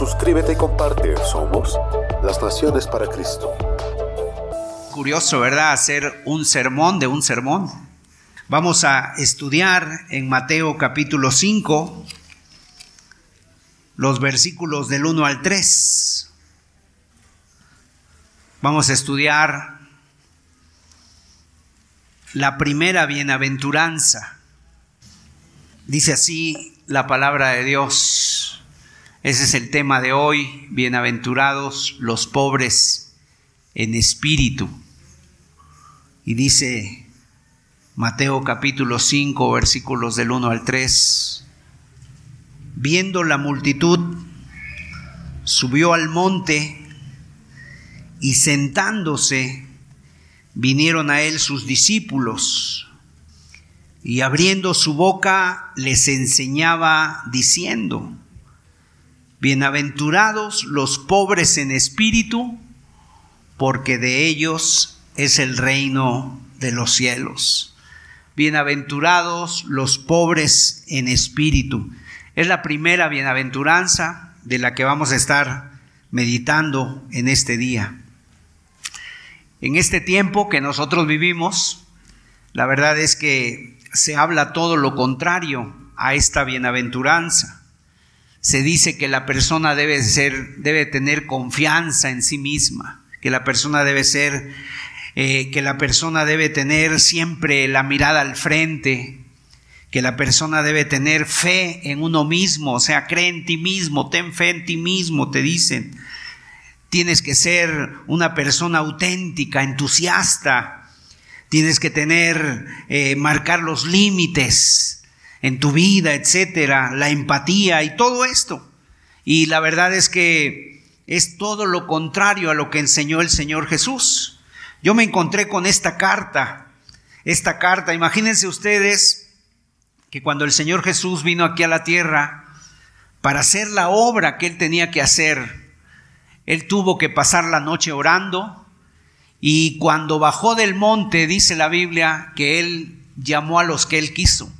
Suscríbete y comparte. Somos las Naciones para Cristo. Curioso, ¿verdad? Hacer un sermón de un sermón. Vamos a estudiar en Mateo capítulo 5 los versículos del 1 al 3. Vamos a estudiar la primera bienaventuranza. Dice así la palabra de Dios. Ese es el tema de hoy, bienaventurados los pobres en espíritu. Y dice Mateo capítulo 5 versículos del 1 al 3, viendo la multitud, subió al monte y sentándose, vinieron a él sus discípulos. Y abriendo su boca les enseñaba diciendo, Bienaventurados los pobres en espíritu, porque de ellos es el reino de los cielos. Bienaventurados los pobres en espíritu. Es la primera bienaventuranza de la que vamos a estar meditando en este día. En este tiempo que nosotros vivimos, la verdad es que se habla todo lo contrario a esta bienaventuranza se dice que la persona debe ser, debe tener confianza en sí misma, que la persona debe ser, eh, que la persona debe tener siempre la mirada al frente, que la persona debe tener fe en uno mismo, o sea, cree en ti mismo, ten fe en ti mismo, te dicen. Tienes que ser una persona auténtica, entusiasta. Tienes que tener, eh, marcar los límites en tu vida, etcétera, la empatía y todo esto. Y la verdad es que es todo lo contrario a lo que enseñó el Señor Jesús. Yo me encontré con esta carta, esta carta, imagínense ustedes que cuando el Señor Jesús vino aquí a la tierra para hacer la obra que él tenía que hacer, él tuvo que pasar la noche orando y cuando bajó del monte, dice la Biblia, que él llamó a los que él quiso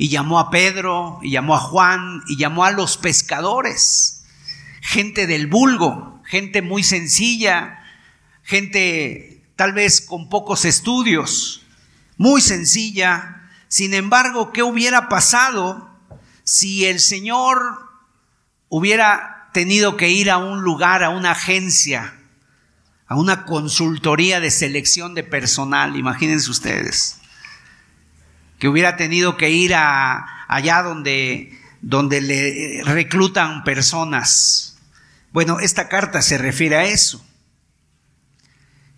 y llamó a Pedro, y llamó a Juan, y llamó a los pescadores, gente del vulgo, gente muy sencilla, gente tal vez con pocos estudios, muy sencilla. Sin embargo, ¿qué hubiera pasado si el Señor hubiera tenido que ir a un lugar, a una agencia, a una consultoría de selección de personal? Imagínense ustedes que hubiera tenido que ir a, allá donde, donde le reclutan personas. Bueno, esta carta se refiere a eso.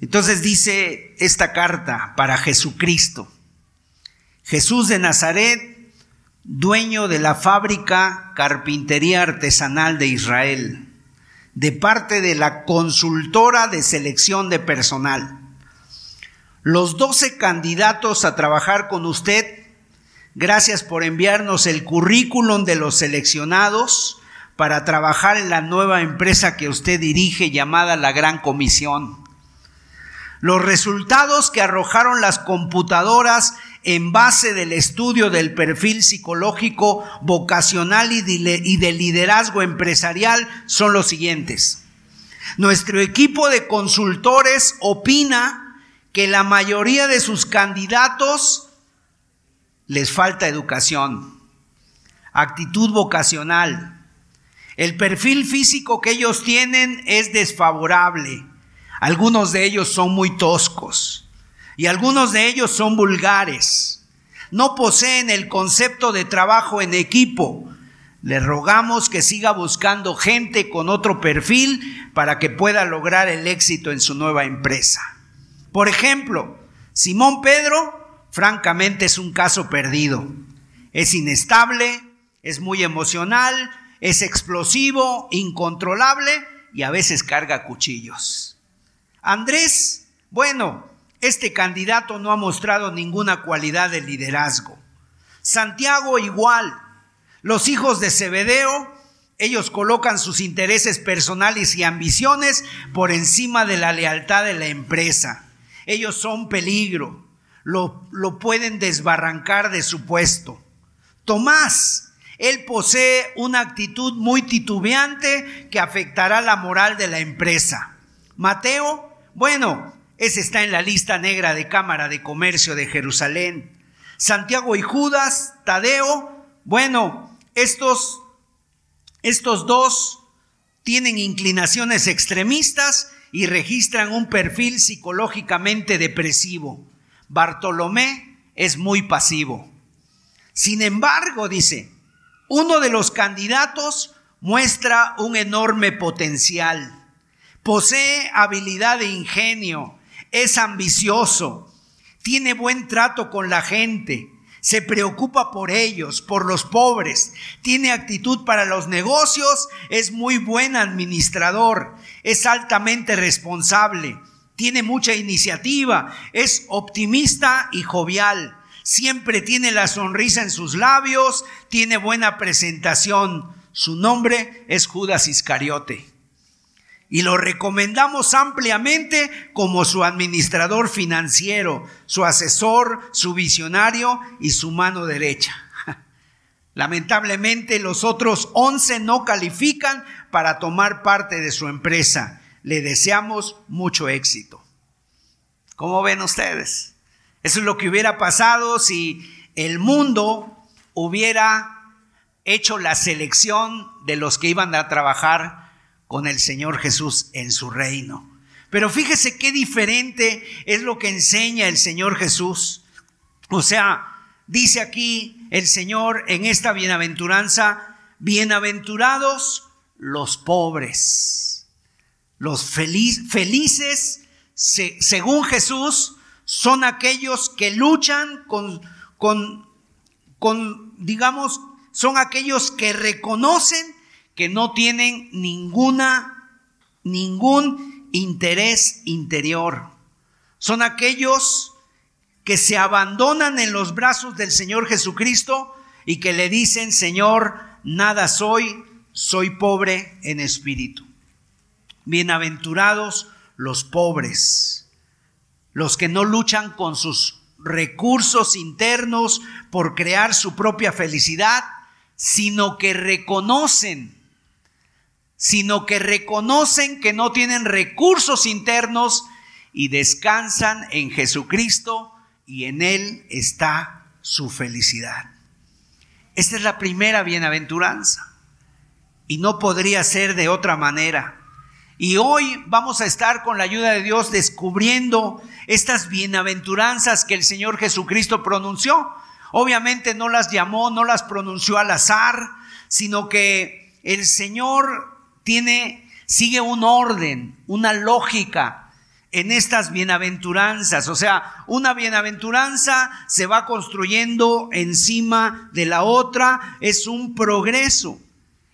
Entonces dice esta carta para Jesucristo. Jesús de Nazaret, dueño de la fábrica Carpintería Artesanal de Israel, de parte de la consultora de selección de personal los 12 candidatos a trabajar con usted, gracias por enviarnos el currículum de los seleccionados para trabajar en la nueva empresa que usted dirige llamada la Gran Comisión. Los resultados que arrojaron las computadoras en base del estudio del perfil psicológico, vocacional y de liderazgo empresarial son los siguientes. Nuestro equipo de consultores opina que la mayoría de sus candidatos les falta educación, actitud vocacional. El perfil físico que ellos tienen es desfavorable. Algunos de ellos son muy toscos y algunos de ellos son vulgares. No poseen el concepto de trabajo en equipo. Le rogamos que siga buscando gente con otro perfil para que pueda lograr el éxito en su nueva empresa. Por ejemplo, Simón Pedro, francamente, es un caso perdido. Es inestable, es muy emocional, es explosivo, incontrolable, y a veces carga cuchillos. Andrés, bueno, este candidato no ha mostrado ninguna cualidad de liderazgo. Santiago igual. Los hijos de Zebedeo, ellos colocan sus intereses personales y ambiciones por encima de la lealtad de la empresa. Ellos son peligro, lo, lo pueden desbarrancar de su puesto. Tomás, él posee una actitud muy titubeante que afectará la moral de la empresa. Mateo, bueno, ese está en la lista negra de Cámara de Comercio de Jerusalén. Santiago y Judas, Tadeo, bueno, estos, estos dos tienen inclinaciones extremistas y registran un perfil psicológicamente depresivo. Bartolomé es muy pasivo. Sin embargo, dice, uno de los candidatos muestra un enorme potencial. Posee habilidad de ingenio, es ambicioso, tiene buen trato con la gente, se preocupa por ellos, por los pobres, tiene actitud para los negocios, es muy buen administrador, es altamente responsable, tiene mucha iniciativa, es optimista y jovial siempre tiene la sonrisa en sus labios, tiene buena presentación. Su nombre es Judas Iscariote. Y lo recomendamos ampliamente como su administrador financiero, su asesor, su visionario y su mano derecha. Lamentablemente los otros 11 no califican para tomar parte de su empresa. Le deseamos mucho éxito. ¿Cómo ven ustedes? Eso es lo que hubiera pasado si el mundo hubiera hecho la selección de los que iban a trabajar con el Señor Jesús en su reino. Pero fíjese qué diferente es lo que enseña el Señor Jesús. O sea, dice aquí el Señor en esta bienaventuranza, bienaventurados los pobres, los felices, según Jesús, son aquellos que luchan con, con, con, digamos, son aquellos que reconocen que no tienen ninguna, ningún interés interior. Son aquellos que se abandonan en los brazos del Señor Jesucristo y que le dicen, Señor, nada soy, soy pobre en espíritu. Bienaventurados los pobres los que no luchan con sus recursos internos por crear su propia felicidad, sino que reconocen, sino que reconocen que no tienen recursos internos y descansan en Jesucristo y en Él está su felicidad. Esta es la primera bienaventuranza y no podría ser de otra manera. Y hoy vamos a estar con la ayuda de Dios descubriendo estas bienaventuranzas que el Señor Jesucristo pronunció. Obviamente no las llamó, no las pronunció al azar, sino que el Señor tiene, sigue un orden, una lógica en estas bienaventuranzas. O sea, una bienaventuranza se va construyendo encima de la otra, es un progreso.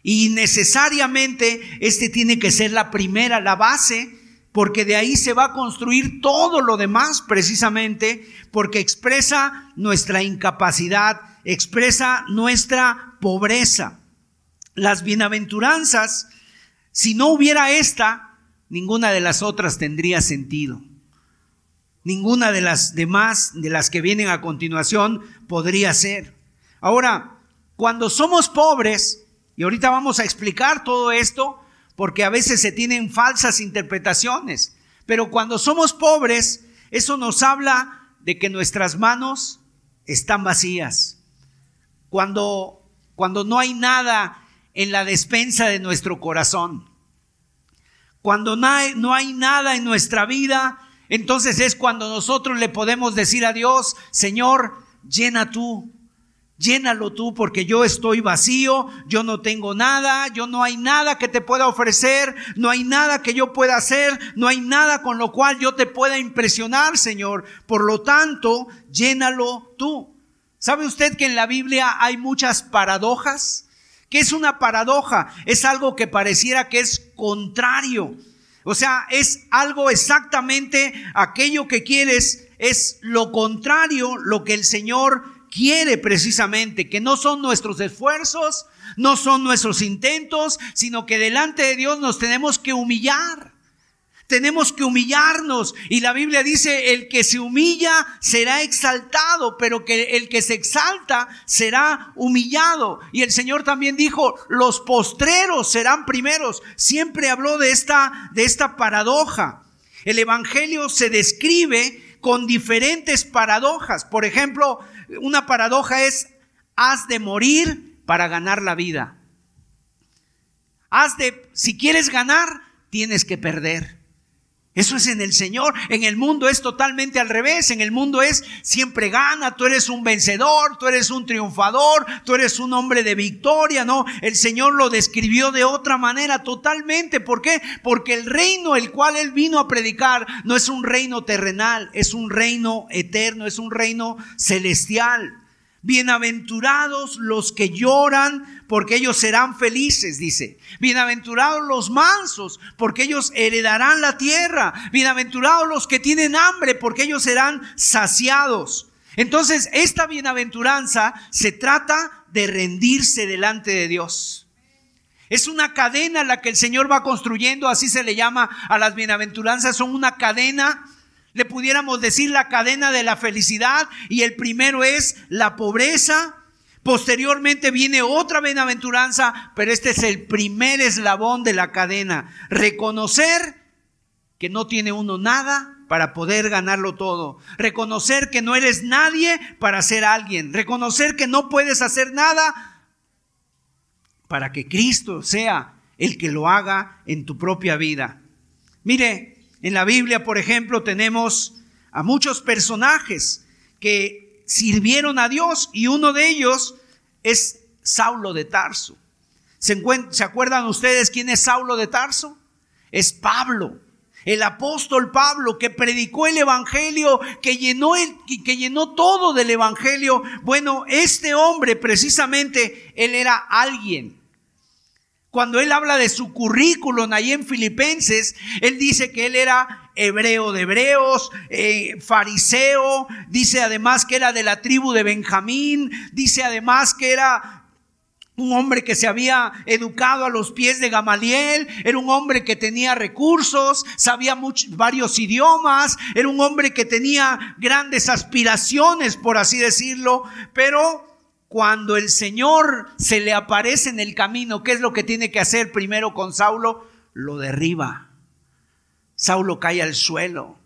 Y necesariamente este tiene que ser la primera, la base, porque de ahí se va a construir todo lo demás precisamente, porque expresa nuestra incapacidad, expresa nuestra pobreza. Las bienaventuranzas, si no hubiera esta, ninguna de las otras tendría sentido. Ninguna de las demás, de las que vienen a continuación, podría ser. Ahora, cuando somos pobres, y ahorita vamos a explicar todo esto porque a veces se tienen falsas interpretaciones. Pero cuando somos pobres, eso nos habla de que nuestras manos están vacías. Cuando, cuando no hay nada en la despensa de nuestro corazón. Cuando no hay, no hay nada en nuestra vida, entonces es cuando nosotros le podemos decir a Dios, Señor, llena tú Llénalo tú porque yo estoy vacío, yo no tengo nada, yo no hay nada que te pueda ofrecer, no hay nada que yo pueda hacer, no hay nada con lo cual yo te pueda impresionar, Señor. Por lo tanto, llénalo tú. ¿Sabe usted que en la Biblia hay muchas paradojas? ¿Qué es una paradoja? Es algo que pareciera que es contrario. O sea, es algo exactamente aquello que quieres, es lo contrario, lo que el Señor quiere precisamente, que no son nuestros esfuerzos, no son nuestros intentos, sino que delante de Dios nos tenemos que humillar. Tenemos que humillarnos. Y la Biblia dice, el que se humilla será exaltado, pero que el que se exalta será humillado. Y el Señor también dijo, los postreros serán primeros. Siempre habló de esta, de esta paradoja. El Evangelio se describe con diferentes paradojas. Por ejemplo, una paradoja es, has de morir para ganar la vida. Has de, si quieres ganar, tienes que perder. Eso es en el Señor. En el mundo es totalmente al revés. En el mundo es siempre gana. Tú eres un vencedor, tú eres un triunfador, tú eres un hombre de victoria. No, el Señor lo describió de otra manera totalmente. ¿Por qué? Porque el reino el cual Él vino a predicar no es un reino terrenal, es un reino eterno, es un reino celestial. Bienaventurados los que lloran, porque ellos serán felices, dice. Bienaventurados los mansos, porque ellos heredarán la tierra. Bienaventurados los que tienen hambre, porque ellos serán saciados. Entonces, esta bienaventuranza se trata de rendirse delante de Dios. Es una cadena la que el Señor va construyendo, así se le llama a las bienaventuranzas, son una cadena le pudiéramos decir la cadena de la felicidad y el primero es la pobreza. Posteriormente viene otra bienaventuranza, pero este es el primer eslabón de la cadena. Reconocer que no tiene uno nada para poder ganarlo todo. Reconocer que no eres nadie para ser alguien. Reconocer que no puedes hacer nada para que Cristo sea el que lo haga en tu propia vida. Mire, en la Biblia, por ejemplo, tenemos a muchos personajes que sirvieron a Dios y uno de ellos es Saulo de Tarso. ¿Se, acuerdan ustedes quién es Saulo de Tarso? Es Pablo, el apóstol Pablo que predicó el evangelio, que llenó el, que llenó todo del evangelio. Bueno, este hombre precisamente él era alguien cuando él habla de su currículum ahí en Filipenses, él dice que él era hebreo de hebreos, eh, fariseo, dice además que era de la tribu de Benjamín, dice además que era un hombre que se había educado a los pies de Gamaliel, era un hombre que tenía recursos, sabía varios idiomas, era un hombre que tenía grandes aspiraciones, por así decirlo, pero cuando el Señor se le aparece en el camino, ¿qué es lo que tiene que hacer primero con Saulo? Lo derriba. Saulo cae al suelo.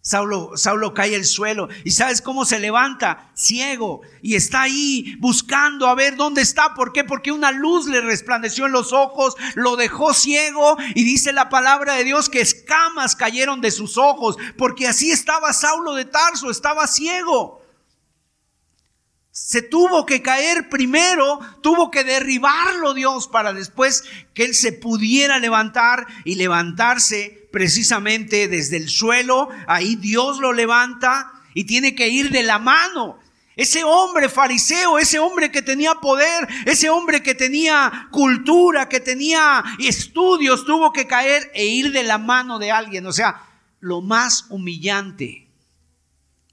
Saulo, Saulo cae al suelo. ¿Y sabes cómo se levanta? Ciego. Y está ahí buscando a ver dónde está. ¿Por qué? Porque una luz le resplandeció en los ojos, lo dejó ciego. Y dice la palabra de Dios que escamas cayeron de sus ojos. Porque así estaba Saulo de Tarso, estaba ciego se tuvo que caer primero, tuvo que derribarlo Dios para después que él se pudiera levantar y levantarse precisamente desde el suelo. Ahí Dios lo levanta y tiene que ir de la mano. Ese hombre fariseo, ese hombre que tenía poder, ese hombre que tenía cultura, que tenía estudios, tuvo que caer e ir de la mano de alguien. O sea, lo más humillante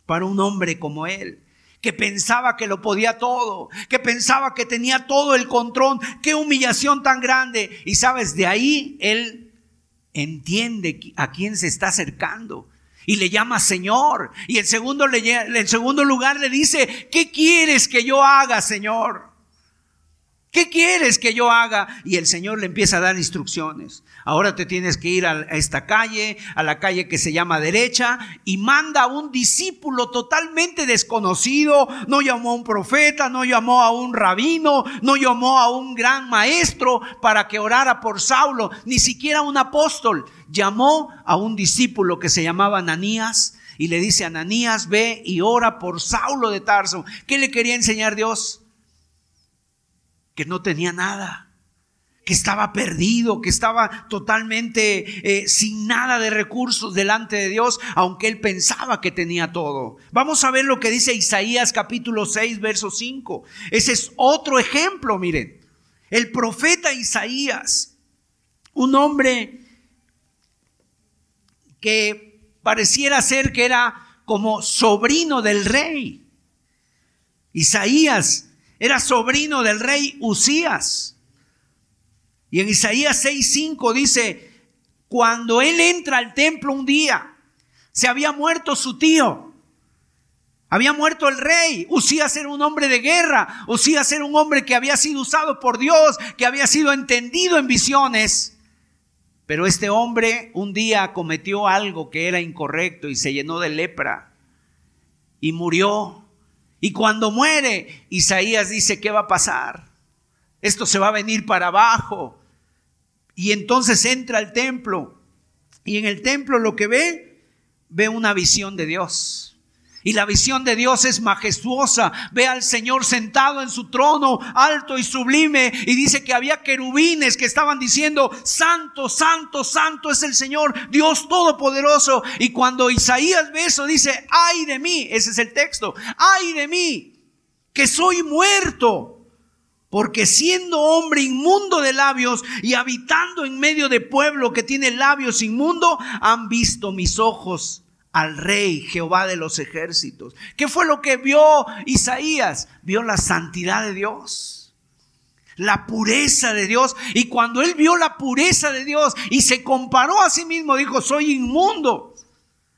para un hombre como él que pensaba que lo podía todo, que pensaba que tenía todo el control. Qué humillación tan grande. Y sabes, de ahí él entiende a quién se está acercando y le llama Señor. Y en segundo, segundo lugar le dice, ¿qué quieres que yo haga, Señor? ¿Qué quieres que yo haga? Y el Señor le empieza a dar instrucciones. Ahora te tienes que ir a esta calle, a la calle que se llama derecha, y manda a un discípulo totalmente desconocido. No llamó a un profeta, no llamó a un rabino, no llamó a un gran maestro para que orara por Saulo, ni siquiera un apóstol. Llamó a un discípulo que se llamaba Ananías y le dice, Ananías, ve y ora por Saulo de Tarso. ¿Qué le quería enseñar Dios? Que no tenía nada, que estaba perdido, que estaba totalmente eh, sin nada de recursos delante de Dios, aunque él pensaba que tenía todo. Vamos a ver lo que dice Isaías capítulo 6, verso 5. Ese es otro ejemplo, miren. El profeta Isaías, un hombre que pareciera ser que era como sobrino del rey. Isaías era sobrino del rey Usías. Y en Isaías 6:5 dice, cuando él entra al templo un día, se había muerto su tío. Había muerto el rey. Usías era un hombre de guerra. Usías era un hombre que había sido usado por Dios, que había sido entendido en visiones. Pero este hombre un día cometió algo que era incorrecto y se llenó de lepra y murió. Y cuando muere, Isaías dice, ¿qué va a pasar? Esto se va a venir para abajo. Y entonces entra al templo. Y en el templo lo que ve, ve una visión de Dios. Y la visión de Dios es majestuosa. Ve al Señor sentado en su trono, alto y sublime. Y dice que había querubines que estaban diciendo, Santo, Santo, Santo es el Señor, Dios Todopoderoso. Y cuando Isaías ve eso, dice, ay de mí, ese es el texto, ay de mí, que soy muerto. Porque siendo hombre inmundo de labios y habitando en medio de pueblo que tiene labios inmundo, han visto mis ojos al rey Jehová de los ejércitos. ¿Qué fue lo que vio Isaías? Vio la santidad de Dios, la pureza de Dios. Y cuando él vio la pureza de Dios y se comparó a sí mismo, dijo, soy inmundo.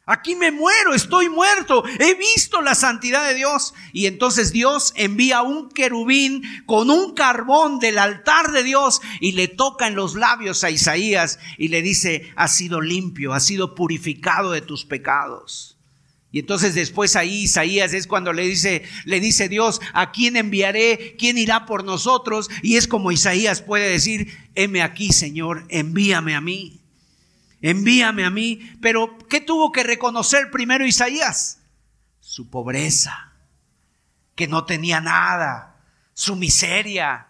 Aquí me muero, estoy muerto. He visto la santidad de Dios. Y entonces Dios envía un querubín con un carbón del altar de Dios y le toca en los labios a Isaías y le dice, has sido limpio, has sido purificado de tus pecados. Y entonces después ahí Isaías es cuando le dice, le dice Dios, ¿a quién enviaré? ¿Quién irá por nosotros? Y es como Isaías puede decir, heme aquí, Señor, envíame a mí envíame a mí. Pero ¿qué tuvo que reconocer primero Isaías? Su pobreza, que no tenía nada, su miseria.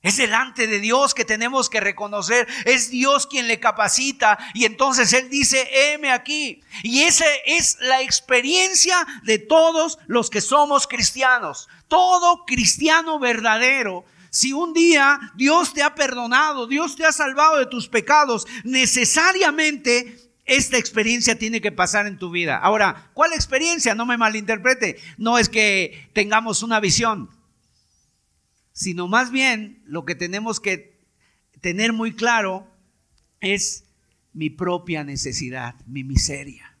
Es delante de Dios que tenemos que reconocer. Es Dios quien le capacita. Y entonces Él dice, heme aquí. Y esa es la experiencia de todos los que somos cristianos. Todo cristiano verdadero si un día Dios te ha perdonado, Dios te ha salvado de tus pecados, necesariamente esta experiencia tiene que pasar en tu vida. Ahora, ¿cuál experiencia? No me malinterprete. No es que tengamos una visión, sino más bien lo que tenemos que tener muy claro es mi propia necesidad, mi miseria.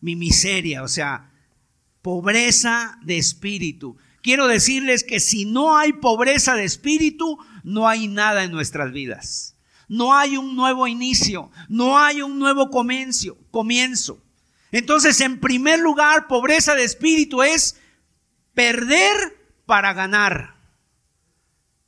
Mi miseria, o sea, pobreza de espíritu quiero decirles que si no hay pobreza de espíritu, no hay nada en nuestras vidas. No hay un nuevo inicio, no hay un nuevo comienzo, comienzo. Entonces, en primer lugar, pobreza de espíritu es perder para ganar.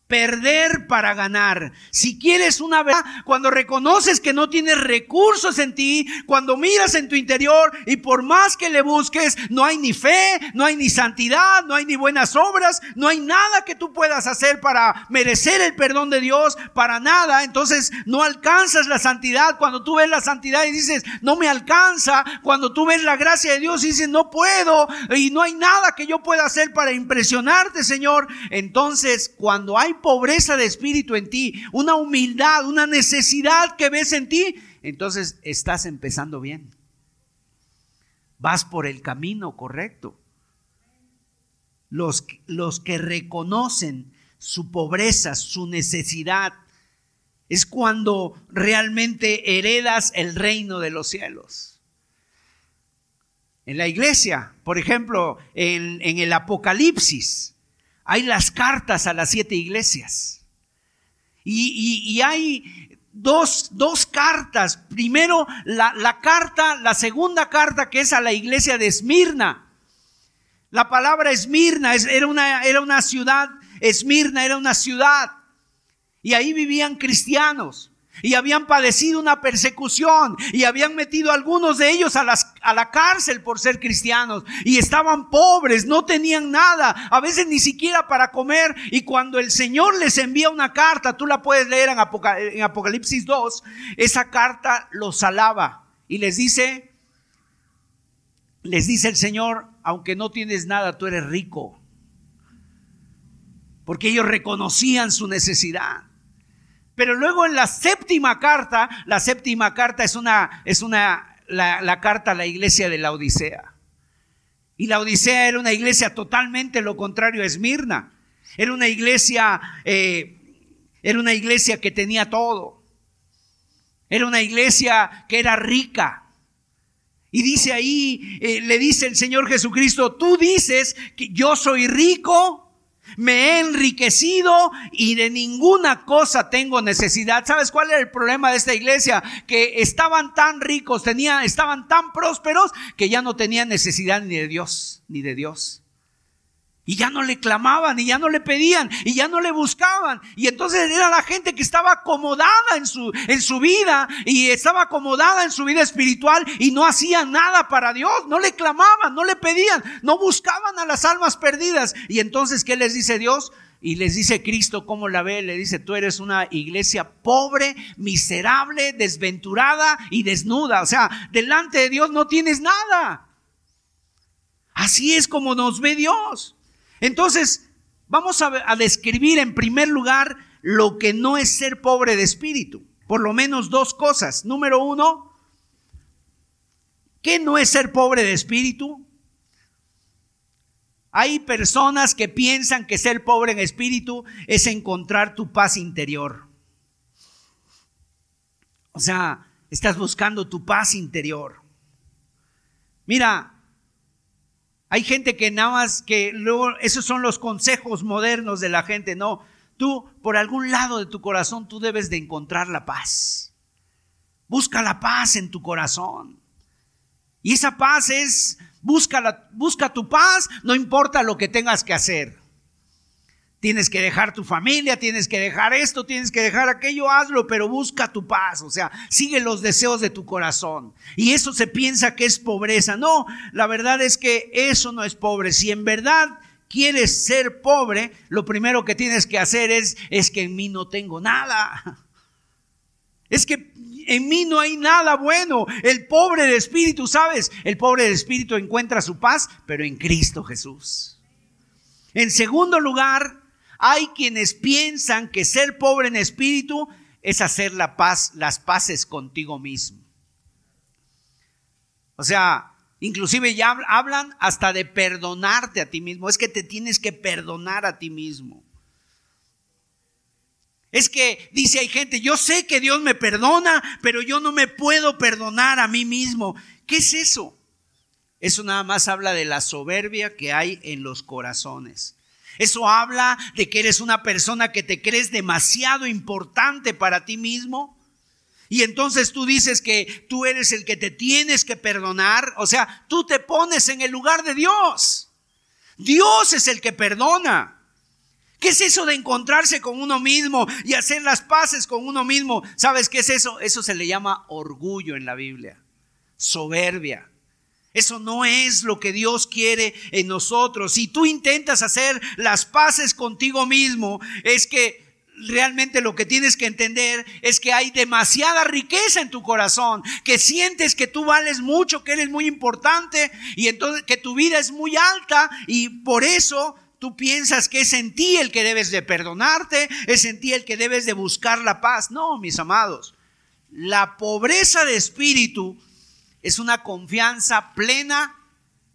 Perder para ganar. Si quieres una verdad, cuando reconoces que no tienes recursos en ti, cuando miras en tu interior y por más que le busques, no hay ni fe, no hay ni santidad, no hay ni buenas obras, no hay nada que tú puedas hacer para merecer el perdón de Dios, para nada. Entonces no alcanzas la santidad. Cuando tú ves la santidad y dices, no me alcanza. Cuando tú ves la gracia de Dios y dices, no puedo y no hay nada que yo pueda hacer para impresionarte, Señor. Entonces, cuando hay pobreza de espíritu en ti, una humildad, una necesidad que ves en ti, entonces estás empezando bien. Vas por el camino correcto. Los, los que reconocen su pobreza, su necesidad, es cuando realmente heredas el reino de los cielos. En la iglesia, por ejemplo, en, en el Apocalipsis, hay las cartas a las siete iglesias. Y, hay dos, cartas. Primero, la, carta, la segunda carta que es a la iglesia de Esmirna. La palabra Esmirna era, una, era una ciudad, Esmirna era una ciudad. Y ahí vivían cristianos y habían padecido una persecución y habían metido a algunos de ellos a, la cárcel por ser cristianos y estaban pobres, no tenían nada, a veces ni siquiera para comer y cuando el Señor les envía una carta, tú la puedes leer en, en Apocalipsis 2, esa carta los alaba y les dice, les dice el Señor, aunque no tienes nada, tú eres rico. porque ellos reconocían su necesidad. Pero luego en la séptima carta, la séptima carta es una, es una, la, carta a la iglesia de la Odisea. Y la Odisea era una iglesia totalmente lo contrario a Esmirna. Era una iglesia, eh, era una iglesia que tenía todo. Era una iglesia que era rica. Y dice ahí, eh, le dice el Señor Jesucristo, tú dices que yo soy rico me he enriquecido y de ninguna cosa tengo necesidad. ¿Sabes cuál era el problema de esta iglesia? Que estaban tan ricos, tenían, estaban tan prósperos que ya no tenían necesidad ni de Dios, ni de Dios. Y ya no le clamaban, y ya no le pedían, y ya no le buscaban. Y entonces era la gente que estaba acomodada en su, en su vida, y estaba acomodada en su vida espiritual, y no hacían nada para Dios. No le clamaban, no le pedían, no buscaban a las almas perdidas. Y entonces, ¿qué les dice Dios? Y les dice Cristo, ¿cómo la ve? Le dice, tú eres una iglesia pobre, miserable, desventurada y desnuda. O sea, delante de Dios no tienes nada. Así es como nos ve Dios. Entonces, vamos a, describir en primer lugar lo que no es ser pobre de espíritu. Por lo menos dos cosas. Número uno, ¿qué no es ser pobre de espíritu? Hay personas que piensan que ser pobre en espíritu es encontrar tu paz interior. O sea, estás buscando tu paz interior. Mira, hay gente que nada más que luego, esos son los consejos modernos de la gente. No, tú por algún lado de tu corazón tú debes de encontrar la paz. Busca la paz en tu corazón. Y esa paz es, busca, busca tu paz, no importa lo que tengas que hacer. Tienes que dejar tu familia, tienes que dejar esto, tienes que dejar aquello, hazlo, pero busca tu paz, o sea, sigue los deseos de tu corazón. Y eso se piensa que es pobreza. No, la verdad es que eso no es pobre. Si en verdad quieres ser pobre, lo primero que tienes que hacer es, es que en mí no tengo nada. Es que en mí no hay nada bueno. El pobre de espíritu, ¿sabes? El pobre de espíritu encuentra su paz, pero en Cristo Jesús. En segundo lugar, hay quienes piensan que ser pobre en espíritu es hacer las paces contigo mismo. O sea, inclusive ya hablan hasta de perdonarte a ti mismo. Es que te tienes que perdonar a ti mismo. Es que dice hay gente, yo sé que Dios me perdona, pero yo no me puedo perdonar a mí mismo. ¿Qué es eso? Eso nada más habla de la soberbia que hay en los corazones. Eso habla de que eres una persona que te crees demasiado importante para ti mismo. Y entonces tú dices que tú eres el que te tienes que perdonar. O sea, tú te pones en el lugar de Dios. Dios es el que perdona. ¿Qué es eso de encontrarse con uno mismo y hacer las paces con uno mismo? ¿Sabes qué es eso? Eso se le llama orgullo en la Biblia. Soberbia. Eso no es lo que Dios quiere en nosotros. Si tú intentas hacer las paces contigo mismo, es que realmente lo que tienes que entender es que hay demasiada riqueza en tu corazón, que sientes que tú vales mucho, que eres muy importante y entonces que tu vida es muy alta y por eso tú piensas que es en ti el que debes de perdonarte, es en ti el que debes de buscar la paz. No, mis amados, la pobreza de espíritu es una confianza plena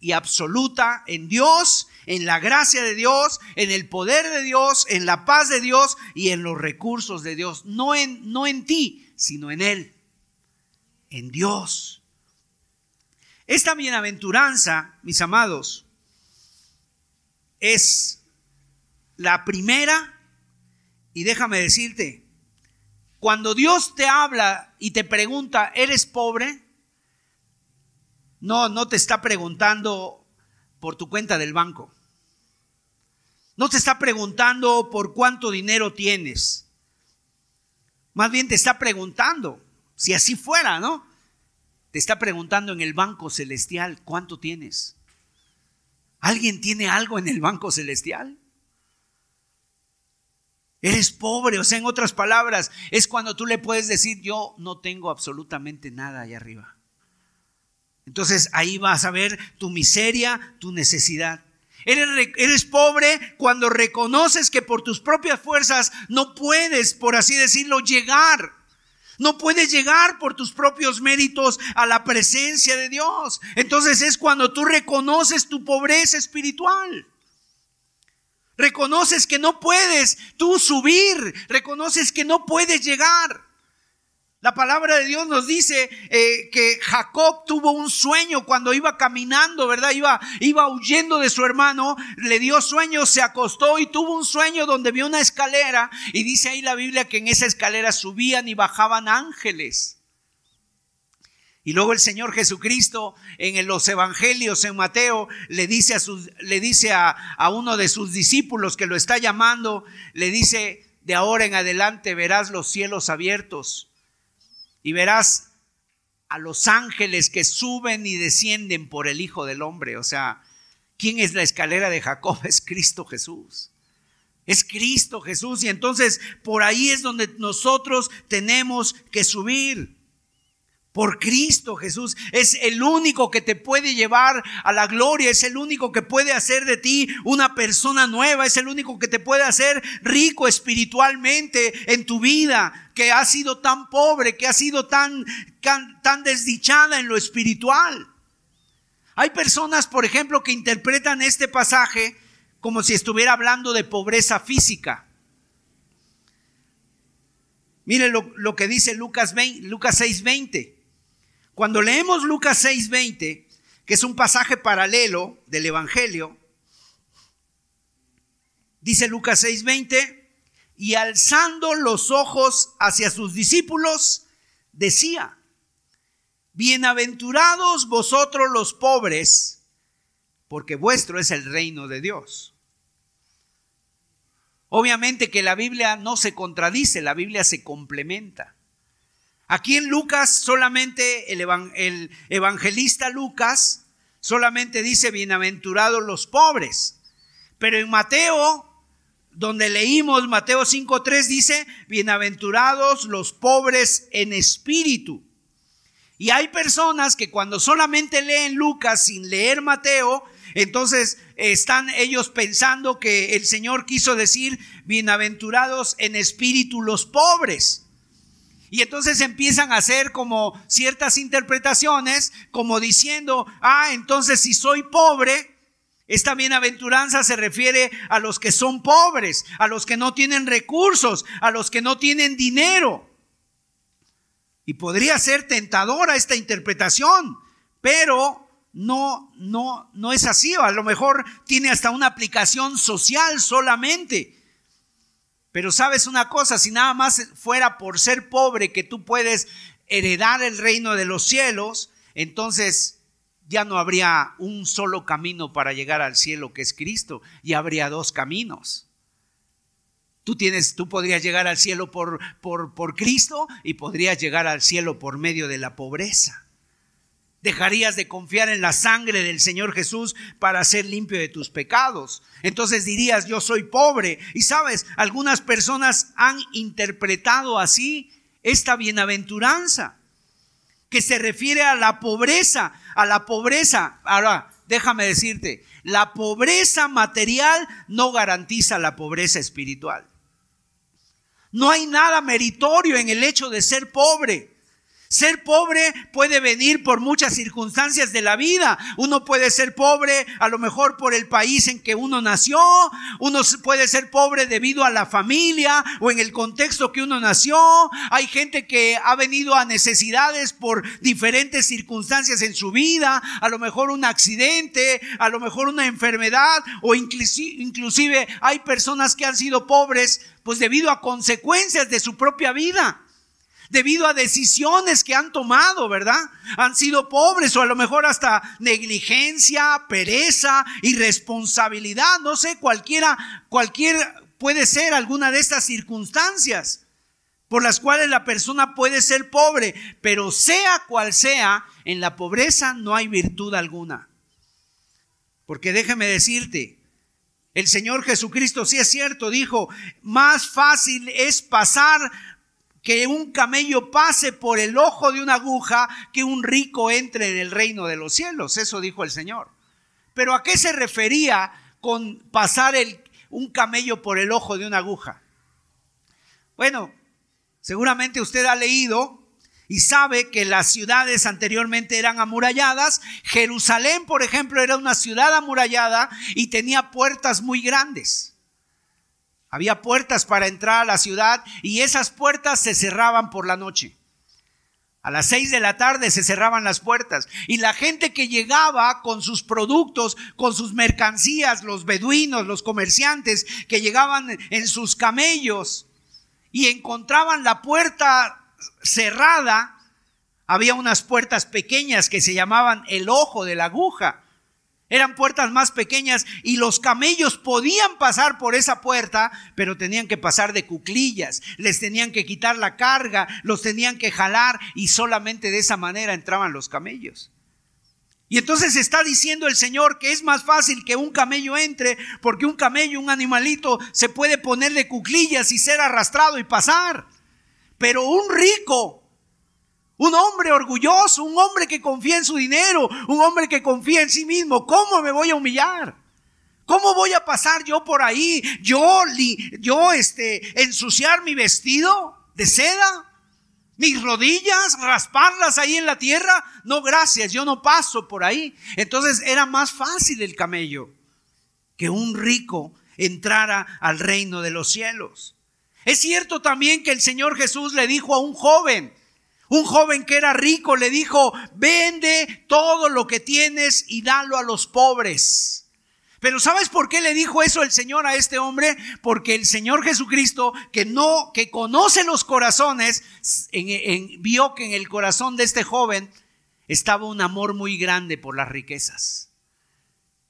y absoluta en Dios, en la gracia de Dios, en el poder de Dios, en la paz de Dios y en los recursos de Dios. No en, no en ti, sino en Él, en Dios. Esta bienaventuranza, mis amados, es la primera, y déjame decirte, cuando Dios te habla y te pregunta, ¿eres pobre? No, no te está preguntando por tu cuenta del banco. No te está preguntando por cuánto dinero tienes. Más bien te está preguntando, si así fuera, ¿no? Te está preguntando en el banco celestial, ¿cuánto tienes? ¿Alguien tiene algo en el banco celestial? Eres pobre, o sea, en otras palabras, es cuando tú le puedes decir, yo no tengo absolutamente nada allá arriba. Entonces ahí vas a ver tu miseria, tu necesidad. Eres, eres, pobre cuando reconoces que por tus propias fuerzas no puedes, por así decirlo, llegar. No puedes llegar por tus propios méritos a la presencia de Dios. Entonces es cuando tú reconoces tu pobreza espiritual. Reconoces que no puedes tú subir. Reconoces que no puedes llegar. La palabra de Dios nos dice eh, que Jacob tuvo un sueño cuando iba caminando, ¿verdad? Iba, iba huyendo de su hermano, le dio sueño, se acostó y tuvo un sueño donde vio una escalera y dice ahí la Biblia que en esa escalera subían y bajaban ángeles. Y luego el Señor Jesucristo en los evangelios en Mateo le dice a, le dice a, a uno de sus discípulos que lo está llamando, le dice, de ahora en adelante verás los cielos abiertos y verás a los ángeles que suben y descienden por el Hijo del Hombre. O sea, ¿quién es la escalera de Jacob? Es Cristo Jesús. Es Cristo Jesús. Y entonces por ahí es donde nosotros tenemos que subir por Cristo Jesús. Es el único que te puede llevar a la gloria, es el único que puede hacer de ti una persona nueva, es el único que te puede hacer rico espiritualmente en tu vida, que ha sido tan pobre, que ha sido tan, tan, desdichada en lo espiritual. Hay personas, por ejemplo, que interpretan este pasaje como si estuviera hablando de pobreza física. Mire lo, que dice Lucas, 20, Lucas 6:20. Cuando leemos Lucas 6:20, que es un pasaje paralelo del Evangelio, dice Lucas 6:20, y alzando los ojos hacia sus discípulos, decía, bienaventurados vosotros los pobres, porque vuestro es el reino de Dios. Obviamente que la Biblia no se contradice, la Biblia se complementa. Aquí en Lucas solamente el, evangelista Lucas solamente dice bienaventurados los pobres. Pero en Mateo, donde leímos Mateo 5.3 dice bienaventurados los pobres en espíritu. Y hay personas que cuando solamente leen Lucas sin leer Mateo, entonces están ellos pensando que el Señor quiso decir bienaventurados en espíritu los pobres. Y entonces empiezan a hacer como ciertas interpretaciones, como diciendo, ah, entonces si soy pobre, esta bienaventuranza se refiere a los que son pobres, a los que no tienen recursos, a los que no tienen dinero. Y podría ser tentadora esta interpretación, pero no, no, no es así. A lo mejor tiene hasta una aplicación social solamente. Pero sabes una cosa, si nada más fuera por ser pobre que tú puedes heredar el reino de los cielos, entonces ya no habría un solo camino para llegar al cielo que es Cristo, y habría dos caminos. Tú tienes, tú podrías llegar al cielo por, por, por Cristo y podrías llegar al cielo por medio de la pobreza. Dejarías de confiar en la sangre del Señor Jesús para ser limpio de tus pecados. Entonces dirías, yo soy pobre. Y sabes, algunas personas han interpretado así esta bienaventuranza, que se refiere a la pobreza, a la pobreza. Ahora, déjame decirte, la pobreza material no garantiza la pobreza espiritual. No hay nada meritorio en el hecho de ser pobre. Ser pobre puede venir por muchas circunstancias de la vida. Uno puede ser pobre a lo mejor por el país en que uno nació. Uno puede ser pobre debido a la familia o en el contexto que uno nació. Hay gente que ha venido a necesidades por diferentes circunstancias en su vida. A lo mejor un accidente, a lo mejor una enfermedad o inclusive hay personas que han sido pobres pues debido a consecuencias de su propia vida debido a decisiones que han tomado, ¿verdad? Han sido pobres o a lo mejor hasta negligencia, pereza, irresponsabilidad, no sé, cualquiera, cualquier puede ser alguna de estas circunstancias por las cuales la persona puede ser pobre, pero sea cual sea, en la pobreza no hay virtud alguna. Porque déjeme decirte, el Señor Jesucristo, sí es cierto, dijo, más fácil es pasar que un camello pase por el ojo de una aguja que un rico entre en el reino de los cielos. Eso dijo el Señor. Pero ¿a qué se refería con pasar el, un camello por el ojo de una aguja? Bueno, seguramente usted ha leído y sabe que las ciudades anteriormente eran amuralladas. Jerusalén, por ejemplo, era una ciudad amurallada y tenía puertas muy grandes. Había puertas para entrar a la ciudad y esas puertas se cerraban por la noche. A las seis de la tarde se cerraban las puertas y la gente que llegaba con sus productos, con sus mercancías, los beduinos, los comerciantes que llegaban en sus camellos y encontraban la puerta cerrada, había unas puertas pequeñas que se llamaban el ojo de la aguja. Eran puertas más pequeñas y los camellos podían pasar por esa puerta, pero tenían que pasar de cuclillas, les tenían que quitar la carga, los tenían que jalar y solamente de esa manera entraban los camellos. Y entonces está diciendo el Señor que es más fácil que un camello entre, porque un camello, un animalito, se puede poner de cuclillas y ser arrastrado y pasar. Pero un rico, un hombre orgulloso, un hombre que confía en su dinero, un hombre que confía en sí mismo, ¿cómo me voy a humillar? ¿Cómo voy a pasar yo por ahí? Yo, yo, este, ensuciar mi vestido de seda, mis rodillas, rasparlas ahí en la tierra. No, gracias, yo no paso por ahí. Entonces era más fácil el camello que un rico entrara al reino de los cielos. Es cierto también que el Señor Jesús le dijo a un joven, un joven que era rico, le dijo, vende todo lo que tienes y dalo a los pobres. Pero ¿sabes por qué le dijo eso el Señor a este hombre? Porque el Señor Jesucristo, que no, que conoce los corazones, vio que en el corazón de este joven estaba un amor muy grande por las riquezas.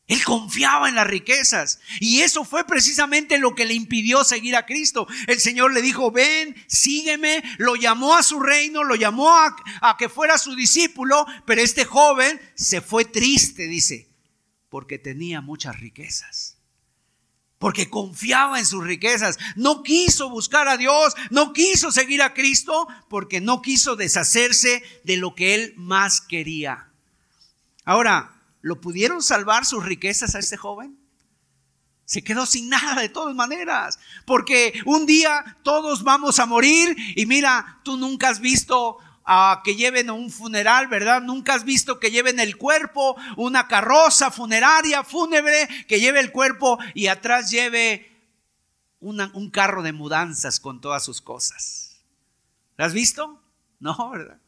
Él confiaba en las riquezas. Y eso fue precisamente lo que le impidió seguir a Cristo. El Señor le dijo, ven, sígueme. Lo llamó a su reino, lo llamó a, a, que fuera su discípulo. Pero este joven se fue triste, dice, porque tenía muchas riquezas. Porque confiaba en sus riquezas. No quiso buscar a Dios, no quiso seguir a Cristo, porque no quiso deshacerse de lo que él más quería. Ahora, ¿Lo pudieron salvar sus riquezas a este joven? Se quedó sin nada de todas maneras, porque un día todos vamos a morir y mira, tú nunca has visto a que lleven a un funeral, ¿verdad? Nunca has visto que lleven el cuerpo, una carroza funeraria, fúnebre, que lleve el cuerpo y atrás lleve un carro de mudanzas con todas sus cosas. ¿Lo has visto? No, ¿verdad?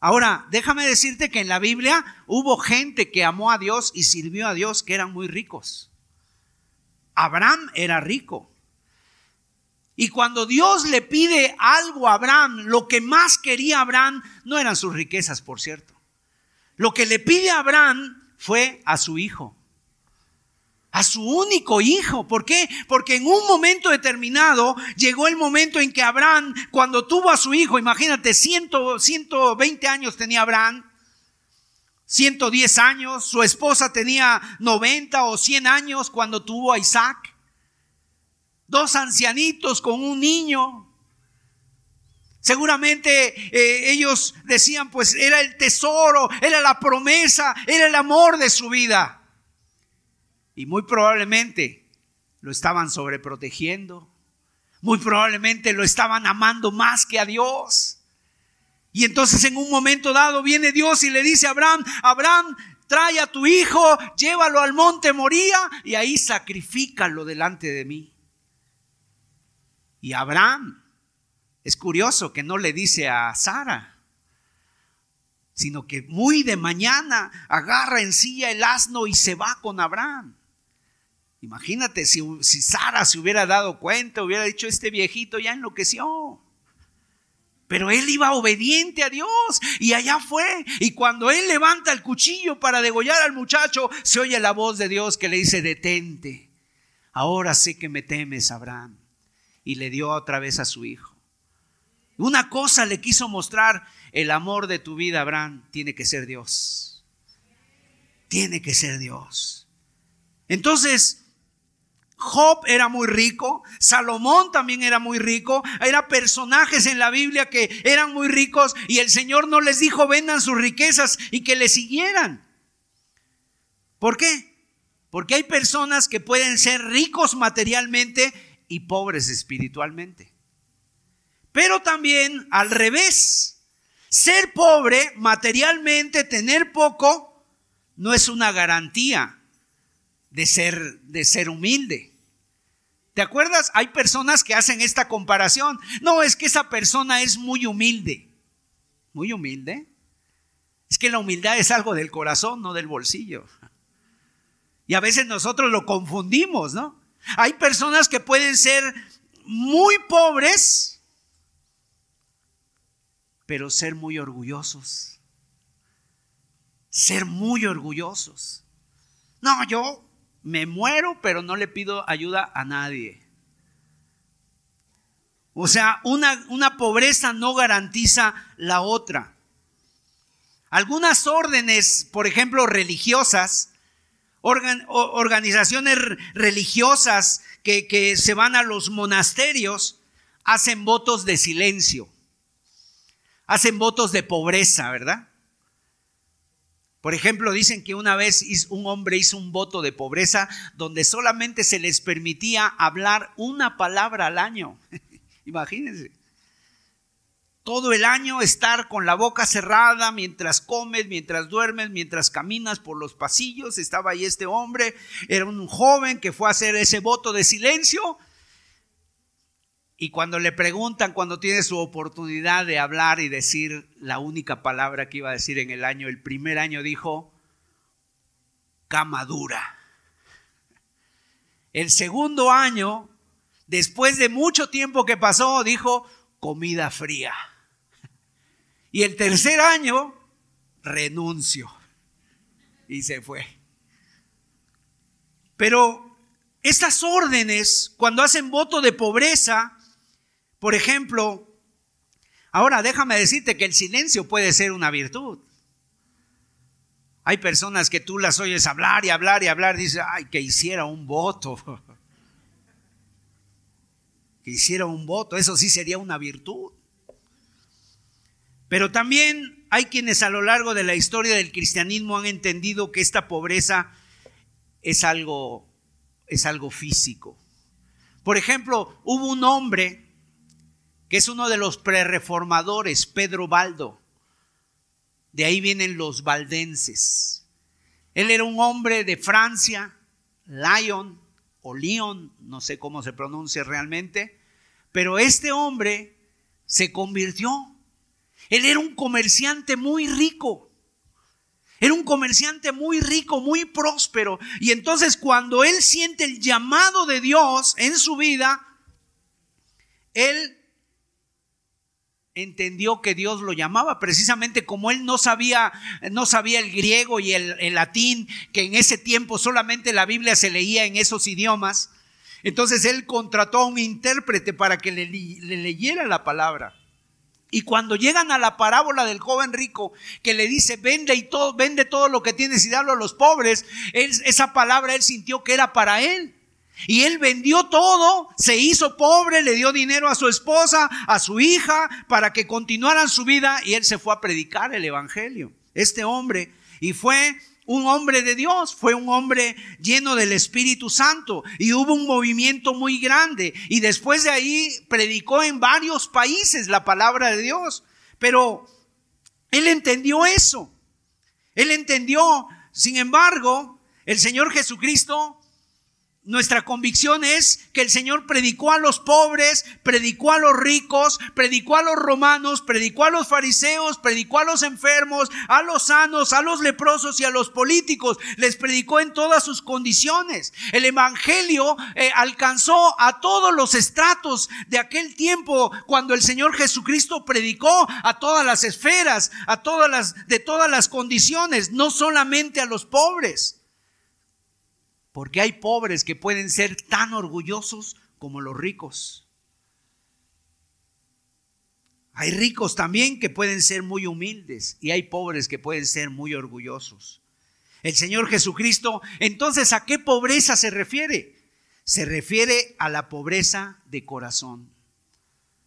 Ahora, déjame decirte que en la Biblia hubo gente que amó a Dios y sirvió a Dios que eran muy ricos. Abraham era rico. Y cuando Dios le pide algo a Abraham, lo que más quería Abraham no eran sus riquezas, por cierto. Lo que le pide a Abraham fue a su hijo a su único hijo. ¿Por qué? Porque en un momento determinado llegó el momento en que Abraham, cuando tuvo a su hijo, imagínate, 120 años tenía Abraham, 110 años, su esposa tenía 90 o 100 años cuando tuvo a Isaac, dos ancianitos con un niño. Seguramente eh, ellos decían, pues era el tesoro, era la promesa, era el amor de su vida. Y muy probablemente lo estaban sobreprotegiendo. Muy probablemente lo estaban amando más que a Dios. Y entonces en un momento dado viene Dios y le dice a Abraham, Abraham, trae a tu hijo, llévalo al monte Moría y ahí sacrifícalo delante de mí. Y Abraham, es curioso que no le dice a Sara, sino que muy de mañana agarra en silla el asno y se va con Abraham. Imagínate si, si Sara se hubiera dado cuenta, hubiera dicho, este viejito ya enloqueció. Pero él iba obediente a Dios y allá fue. Y cuando él levanta el cuchillo para degollar al muchacho, se oye la voz de Dios que le dice, detente. Ahora sé que me temes, Abraham. Y le dio otra vez a su hijo. Una cosa le quiso mostrar, el amor de tu vida, Abraham, tiene que ser Dios. Tiene que ser Dios. Entonces, Job era muy rico, Salomón también era muy rico, eran personajes en la Biblia que eran muy ricos y el Señor no les dijo vendan sus riquezas y que le siguieran. ¿Por qué? Porque hay personas que pueden ser ricos materialmente y pobres espiritualmente. Pero también al revés, ser pobre materialmente, tener poco, no es una garantía de ser, de ser humilde. ¿Te acuerdas? Hay personas que hacen esta comparación. No, es que esa persona es muy humilde. Muy humilde. Es que la humildad es algo del corazón, no del bolsillo. Y a veces nosotros lo confundimos, ¿no? Hay personas que pueden ser muy pobres, pero ser muy orgullosos. Ser muy orgullosos. No, yo me muero, pero no le pido ayuda a nadie. O sea, una, una pobreza no garantiza la otra. Algunas órdenes, por ejemplo, religiosas, organizaciones religiosas que, que se van a los monasterios, hacen votos de silencio, hacen votos de pobreza, ¿verdad? Por ejemplo, dicen que una vez un hombre hizo un voto de pobreza donde solamente se les permitía hablar una palabra al año. Imagínense todo el año estar con la boca cerrada mientras comes, mientras duermes, mientras caminas por los pasillos. Estaba ahí este hombre, era un joven que fue a hacer ese voto de silencio. Y cuando le preguntan, cuando tiene su oportunidad de hablar y decir la única palabra que iba a decir en el año, el primer año dijo, cama dura. El segundo año, después de mucho tiempo que pasó, dijo, comida fría. Y el tercer año, renuncio. Y se fue. Pero estas órdenes, cuando hacen voto de pobreza, por ejemplo, ahora déjame decirte que el silencio puede ser una virtud. Hay personas que tú las oyes hablar y hablar y hablar, dice, ay, que hiciera un voto. Que hiciera un voto, eso sí sería una virtud. Pero también hay quienes a lo largo de la historia del cristianismo han entendido que esta pobreza es algo, es algo físico. Por ejemplo, hubo un hombre que es uno de los prereformadores, Pedro Baldo. De ahí vienen los valdenses. Él era un hombre de Francia, Lyon o Lyon, no sé cómo se pronuncia realmente, pero este hombre se convirtió él era un comerciante muy rico. Era un comerciante muy rico, muy próspero. Y entonces cuando él siente el llamado de Dios en su vida, él entendió que Dios lo llamaba, precisamente como él no sabía, no sabía el griego y el, latín, que en ese tiempo solamente la Biblia se leía en esos idiomas. Entonces él contrató a un intérprete para que le leyera la palabra. Y cuando llegan a la parábola del joven rico que le dice, vende y todo, vende todo lo que tienes y dalo a los pobres, esa palabra él sintió que era para él. Y él vendió todo, se hizo pobre, le dio dinero a su esposa, a su hija, para que continuaran su vida y él se fue a predicar el evangelio. Este hombre, y fue un hombre de Dios, fue un hombre lleno del Espíritu Santo y hubo un movimiento muy grande y después de ahí predicó en varios países la palabra de Dios. Pero él entendió eso. Él entendió, sin embargo, el Señor Jesucristo nuestra convicción es que el Señor predicó a los pobres, predicó a los ricos, predicó a los romanos, predicó a los fariseos, predicó a los enfermos, a los sanos, a los leprosos y a los políticos. Les predicó en todas sus condiciones. El Evangelio eh, alcanzó a todos los estratos de aquel tiempo cuando el Señor Jesucristo predicó a todas las esferas, a todas las, de todas las condiciones, no solamente a los pobres. Porque hay pobres que pueden ser tan orgullosos como los ricos. Hay ricos también que pueden ser muy humildes y hay pobres que pueden ser muy orgullosos. El Señor Jesucristo, entonces, ¿a qué pobreza se refiere? Se refiere a la pobreza de corazón,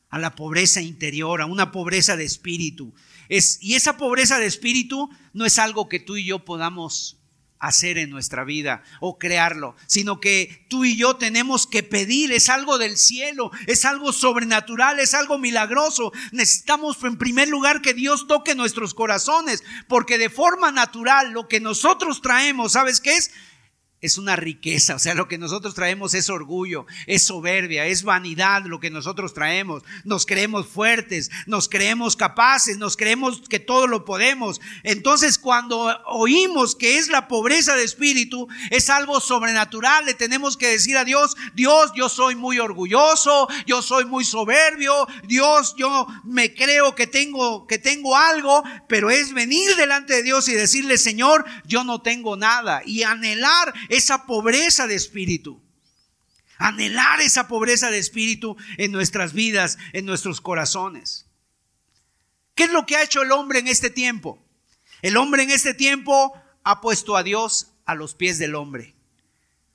a la pobreza interior, a una pobreza de espíritu. Es, y esa pobreza de espíritu no es algo que tú y yo podamos hacer en nuestra vida o crearlo, sino que tú y yo tenemos que pedir, es algo del cielo, es algo sobrenatural, es algo milagroso. Necesitamos en primer lugar que Dios toque nuestros corazones, porque de forma natural lo que nosotros traemos, ¿sabes qué es? Es una riqueza, o sea, lo que nosotros traemos es orgullo, es soberbia, es vanidad lo que nosotros traemos. Nos creemos fuertes, nos creemos capaces, nos creemos que todo lo podemos. Entonces, cuando oímos que es la pobreza de espíritu, es algo sobrenatural, le tenemos que decir a Dios, Dios, yo soy muy orgulloso, yo soy muy soberbio, Dios, yo me creo que tengo que tengo algo, pero es venir delante de Dios y decirle, Señor, yo no tengo nada y anhelar esa pobreza de espíritu. Anhelar esa pobreza de espíritu en nuestras vidas, en nuestros corazones. ¿Qué es lo que ha hecho el hombre en este tiempo? El hombre en este tiempo ha puesto a Dios a los pies del hombre.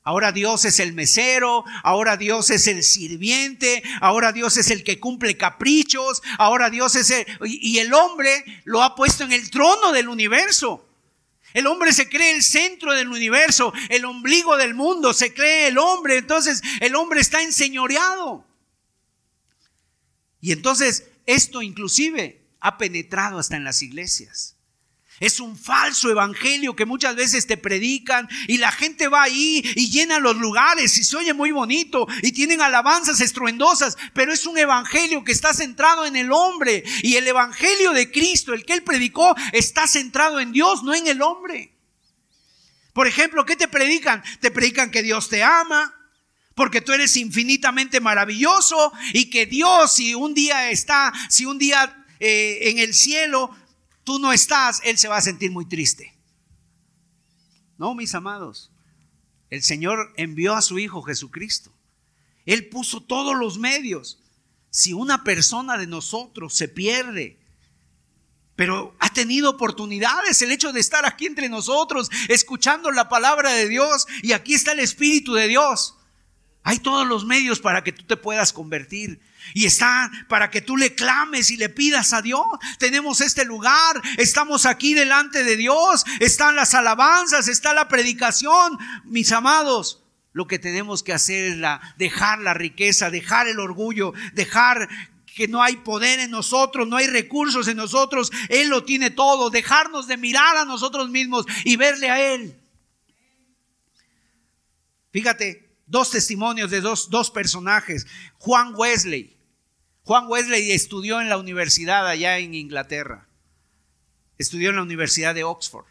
Ahora Dios es el mesero, ahora Dios es el sirviente, ahora Dios es el que cumple caprichos, ahora Dios es el... Y el hombre lo ha puesto en el trono del universo. El hombre se cree el centro del universo, el ombligo del mundo, se cree el hombre, entonces el hombre está enseñoreado. Y entonces esto inclusive ha penetrado hasta en las iglesias. Es un falso evangelio que muchas veces te predican y la gente va ahí y llena los lugares y se oye muy bonito y tienen alabanzas estruendosas, pero es un evangelio que está centrado en el hombre y el evangelio de Cristo, el que él predicó, está centrado en Dios, no en el hombre. Por ejemplo, ¿qué te predican? Te predican que Dios te ama, porque tú eres infinitamente maravilloso y que Dios si un día está, si un día eh, en el cielo tú no estás, Él se va a sentir muy triste. No, mis amados, el Señor envió a su Hijo Jesucristo. Él puso todos los medios. Si una persona de nosotros se pierde, pero ha tenido oportunidades, el hecho de estar aquí entre nosotros, escuchando la palabra de Dios, y aquí está el Espíritu de Dios. Hay todos los medios para que tú te puedas convertir. Y está para que tú le clames y le pidas a Dios. Tenemos este lugar, estamos aquí delante de Dios, están las alabanzas, está la predicación. Mis amados, lo que tenemos que hacer es dejar la riqueza, dejar el orgullo, dejar que no hay poder en nosotros, no hay recursos en nosotros, Él lo tiene todo, dejarnos de mirar a nosotros mismos y verle a Él. Fíjate, dos testimonios de dos, dos personajes. Juan Wesley. Juan Wesley estudió en la universidad allá en Inglaterra. Estudió en la Universidad de Oxford.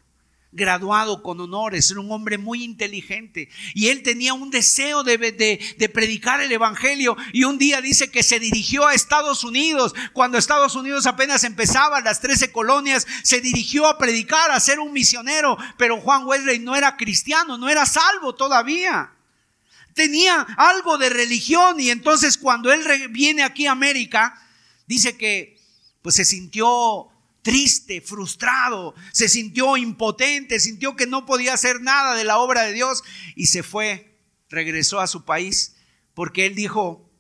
Graduado con honores, era un hombre muy inteligente. Y él tenía un deseo de, de, predicar el Evangelio. Y un día dice que se dirigió a Estados Unidos. Cuando Estados Unidos apenas empezaba, las 13 colonias, se dirigió a predicar, a ser un misionero. Pero Juan Wesley no era cristiano, no era salvo todavía tenía algo de religión y entonces cuando él viene aquí a América, dice que pues se sintió triste, frustrado, se sintió impotente, sintió que no podía hacer nada de la obra de Dios y se fue, regresó a su país porque él dijo,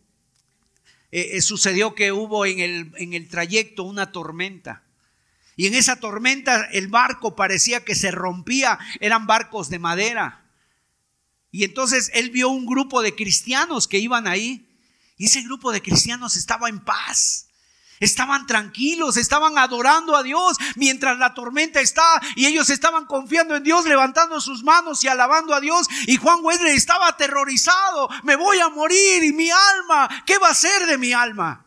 eh, eh, sucedió que hubo en el, en el trayecto una tormenta. Y en esa tormenta el barco parecía que se rompía, eran barcos de madera. Y entonces él vio un grupo de cristianos que iban ahí. Y ese grupo de cristianos estaba en paz. Estaban tranquilos, estaban adorando a Dios mientras la tormenta está y ellos estaban confiando en Dios, levantando sus manos y alabando a Dios. Y Juan Wesley estaba aterrorizado, me voy a morir y mi alma, ¿qué va a ser de mi alma?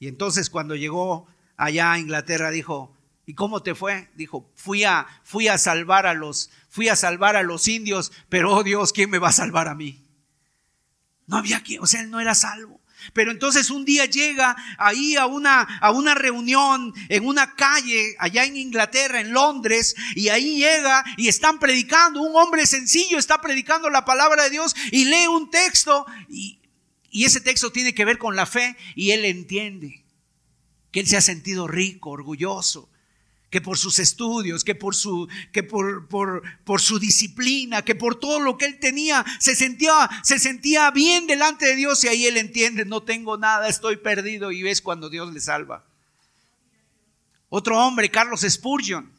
Y entonces cuando llegó allá a Inglaterra dijo, ¿y cómo te fue? Dijo, fui a, fui a salvar a los, fui a salvar a los indios, pero oh Dios, ¿quién me va a salvar a mí? No había quien, o sea, él no era salvo. Pero entonces un día llega ahí a una, a una reunión en una calle allá en Inglaterra, en Londres, y ahí llega y están predicando, un hombre sencillo está predicando la palabra de Dios y lee un texto y, y ese texto tiene que ver con la fe y él entiende que él se ha sentido rico, orgulloso, que por sus estudios, que por su, que por, por, por, su disciplina, que por todo lo que él tenía, se sentía, se sentía bien delante de Dios y ahí él entiende, no tengo nada, estoy perdido y ves cuando Dios le salva. Otro hombre, Carlos Spurgeon.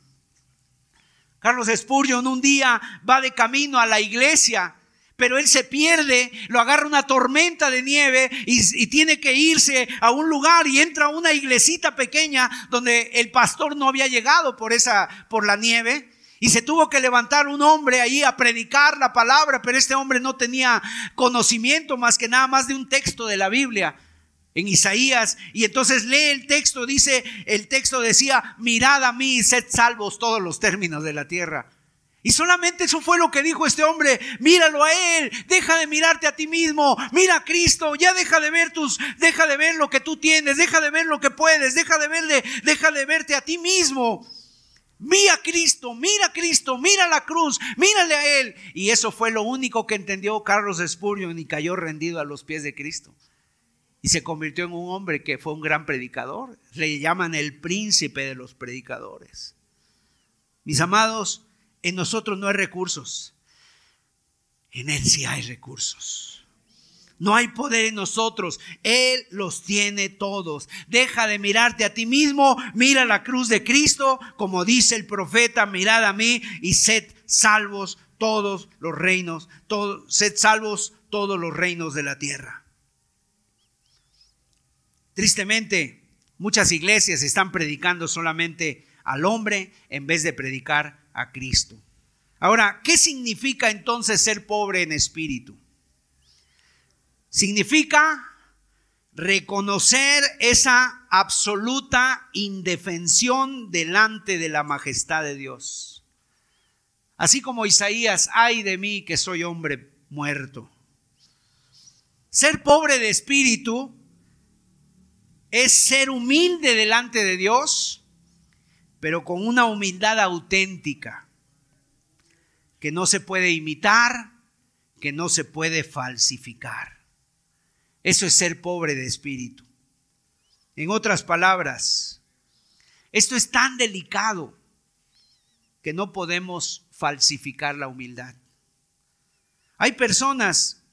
Carlos Spurgeon un día va de camino a la iglesia, pero él se pierde, lo agarra una tormenta de nieve y, tiene que irse a un lugar y entra a una iglesita pequeña donde el pastor no había llegado por esa, por la nieve. Y se tuvo que levantar un hombre ahí a predicar la palabra, pero este hombre no tenía conocimiento más que nada más de un texto de la Biblia en Isaías. Y entonces lee el texto, dice, el texto decía, mirad a mí y sed salvos todos los términos de la tierra. Y solamente eso fue lo que dijo este hombre. Míralo a él, deja de mirarte a ti mismo, mira a Cristo, ya deja de ver tus, deja de ver lo que tú tienes, deja de ver lo que puedes, deja de verle, deja de verte a ti mismo. Mira a Cristo, mira a Cristo, mira la cruz, mírale a Él. Y eso fue lo único que entendió Carlos Spurgeon y cayó rendido a los pies de Cristo. Y se convirtió en un hombre que fue un gran predicador. Le llaman el príncipe de los predicadores. Mis amados, en nosotros no hay recursos. En Él sí hay recursos. No hay poder en nosotros. Él los tiene todos. Deja de mirarte a ti mismo. Mira la cruz de Cristo. Como dice el profeta, mirad a mí y sed salvos todos los reinos. sed salvos todos los reinos de la tierra. Tristemente, muchas iglesias están predicando solamente al hombre en vez de predicar a Cristo. Ahora, ¿qué significa entonces ser pobre en espíritu? Significa reconocer esa absoluta indefensión delante de la majestad de Dios. Así como Isaías, ay de mí que soy hombre muerto. Ser pobre de espíritu es ser humilde delante de Dios, pero con una humildad auténtica, que no se puede imitar, que no se puede falsificar. Eso es ser pobre de espíritu. En otras palabras, esto es tan delicado que no podemos falsificar la humildad. Hay personas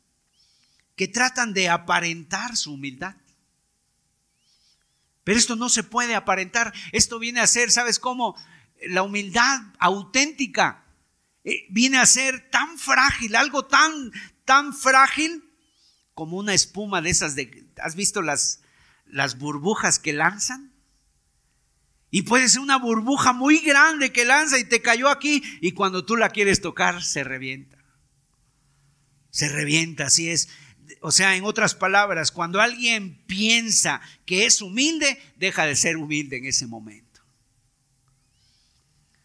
que tratan de aparentar su humildad. Pero esto no se puede aparentar. Esto viene a ser, ¿sabes cómo? La humildad auténtica eh, viene a ser tan frágil, algo tan, tan frágil como una espuma de esas de, ¿has visto las, las burbujas que lanzan? Y puede ser una burbuja muy grande que lanza y te cayó aquí y cuando tú la quieres tocar se revienta. Se revienta, así es. O sea, en otras palabras, cuando alguien piensa que es humilde, deja de ser humilde en ese momento.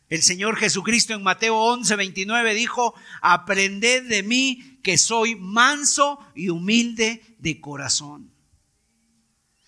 El Señor Jesucristo en Mateo 11, 29 dijo, aprended de mí que soy manso y humilde de corazón.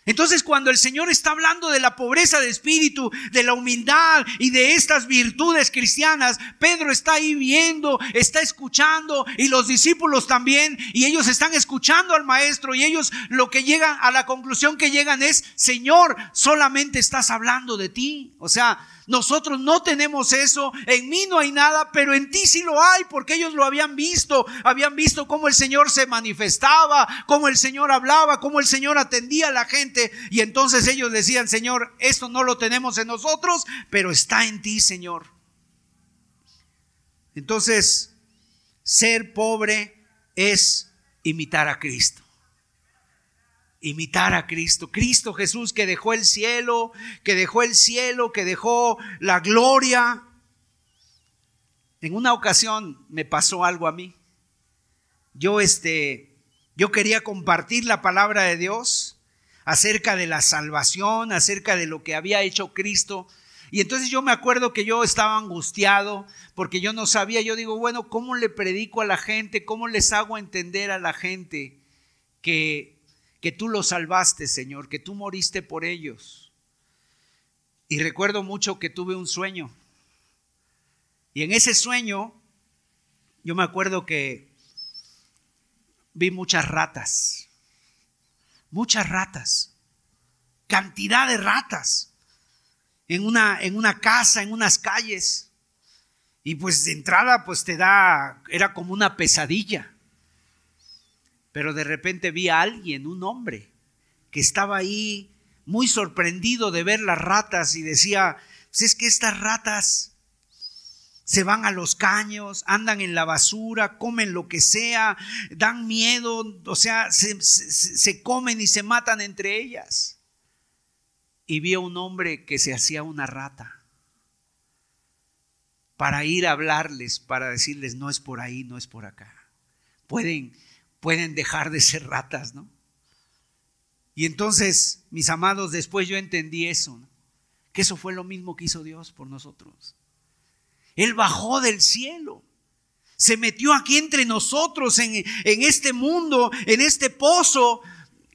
Entonces cuando el Señor está hablando de la pobreza de espíritu, de la humildad y de estas virtudes cristianas, Pedro está ahí viendo, está escuchando y los discípulos también y ellos están escuchando al maestro y ellos lo que llegan a la conclusión que llegan es, Señor, solamente estás hablando de ti. O sea, nosotros no tenemos eso, en mí no hay nada, pero en ti sí lo hay, porque ellos lo habían visto, habían visto cómo el Señor se manifestaba, cómo el Señor hablaba, cómo el Señor atendía a la gente. Y entonces ellos decían, Señor, esto no lo tenemos en nosotros, pero está en ti, Señor. Entonces, ser pobre es imitar a Cristo imitar a Cristo. Cristo Jesús que dejó el cielo, que dejó el cielo, que dejó la gloria. En una ocasión me pasó algo a mí. Yo este yo quería compartir la palabra de Dios acerca de la salvación, acerca de lo que había hecho Cristo. Y entonces yo me acuerdo que yo estaba angustiado porque yo no sabía, yo digo, bueno, ¿cómo le predico a la gente? ¿Cómo les hago entender a la gente que que tú los salvaste, Señor, que tú moriste por ellos. Y recuerdo mucho que tuve un sueño. Y en ese sueño, yo me acuerdo que vi muchas ratas, muchas ratas, cantidad de ratas en una, en una casa, en unas calles. Y pues de entrada, pues te da, era como una pesadilla. Pero de repente vi a alguien, un hombre, que estaba ahí muy sorprendido de ver las ratas y decía, pues es que estas ratas se van a los caños, andan en la basura, comen lo que sea, dan miedo, o sea, se, comen y se matan entre ellas. Y vio un hombre que se hacía una rata para ir a hablarles, para decirles, no es por ahí, no es por acá. Pueden, pueden dejar de ser ratas, ¿no? Y entonces, mis amados, después yo entendí eso, que eso fue lo mismo que hizo Dios por nosotros. Él bajó del cielo. Se metió aquí entre nosotros en, en este mundo, en este pozo,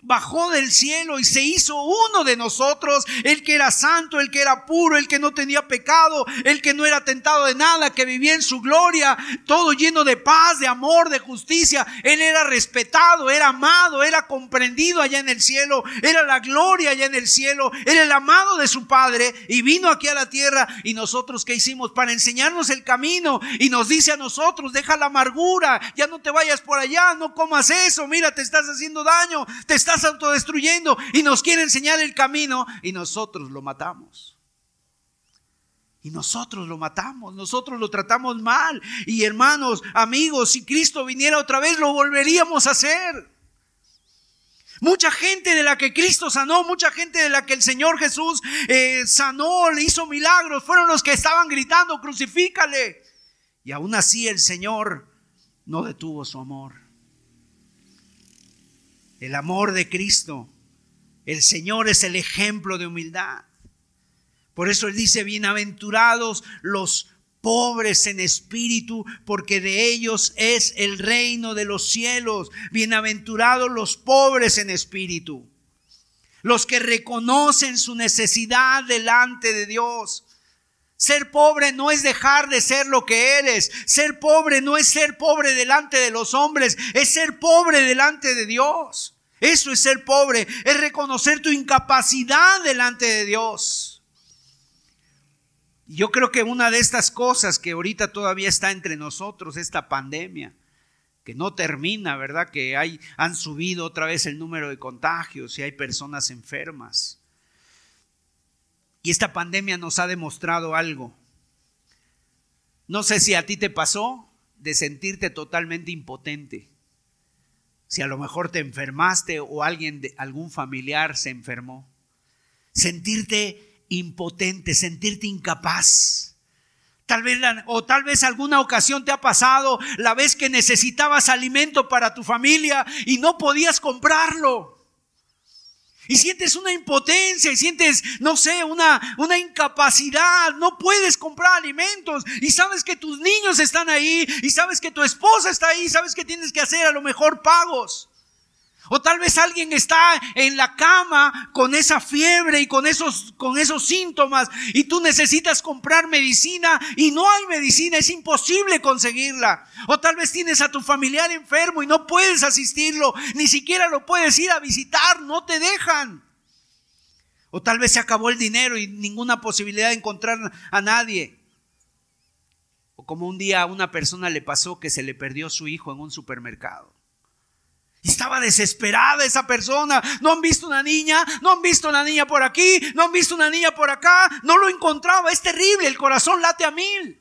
bajó del cielo y se hizo uno de nosotros, el que era santo, el que era puro, el que no tenía pecado, el que no era tentado de nada, que vivía en su gloria, todo lleno de paz, de amor, de justicia. Él era respetado, era amado, era comprendido allá en el cielo, era la gloria allá en el cielo, era el amado de su Padre y vino aquí a la tierra y nosotros qué hicimos para enseñarnos el camino y nos dice a nosotros, deja la amargura, ya no te vayas por allá, no comas eso, mira, te estás haciendo daño, te estás autodestruyendo y nos quiere enseñar el camino y nosotros lo matamos. Y nosotros lo matamos, nosotros lo tratamos mal. Y hermanos, amigos, si Cristo viniera otra vez, lo volveríamos a hacer. Mucha gente de la que Cristo sanó, mucha gente de la que el Señor Jesús eh, sanó, le hizo milagros, fueron los que estaban gritando, crucifícale. Y aún así el Señor no detuvo su amor el amor de Cristo. El Señor es el ejemplo de humildad. Por eso Él dice, bienaventurados los pobres en espíritu, porque de ellos es el reino de los cielos. Bienaventurados los pobres en espíritu. Los que reconocen su necesidad delante de Dios. Ser pobre no es dejar de ser lo que eres. Ser pobre no es ser pobre delante de los hombres, es ser pobre delante de Dios. Eso es ser pobre, es reconocer tu incapacidad delante de Dios. Yo creo que una de estas cosas que ahorita todavía está entre nosotros, esta pandemia, que no termina, ¿verdad? Que hay, han subido otra vez el número de contagios y hay personas enfermas. Y esta pandemia nos ha demostrado algo. No sé si a ti te pasó de sentirte totalmente impotente. Si a lo mejor te enfermaste o alguien de, algún familiar se enfermó. Sentirte impotente, sentirte incapaz. Tal vez, o tal vez alguna ocasión te ha pasado la vez que necesitabas alimento para tu familia y no podías comprarlo. Y sientes una impotencia y sientes, no sé, una, una incapacidad. No puedes comprar alimentos. Y sabes que tus niños están ahí. Y sabes que tu esposa está ahí. Sabes que tienes que hacer a lo mejor pagos. O tal vez alguien está en la cama con esa fiebre y con esos, con esos síntomas y tú necesitas comprar medicina y no hay medicina, es imposible conseguirla. O tal vez tienes a tu familiar enfermo y no puedes asistirlo, ni siquiera lo puedes ir a visitar, no te dejan. O tal vez se acabó el dinero y ninguna posibilidad de encontrar a nadie. O como un día a una persona le pasó que se le perdió su hijo en un supermercado. Estaba desesperada esa persona. No han visto una niña, no han visto una niña por aquí, no han visto una niña por acá. No lo encontraba. Es terrible, el corazón late a mil.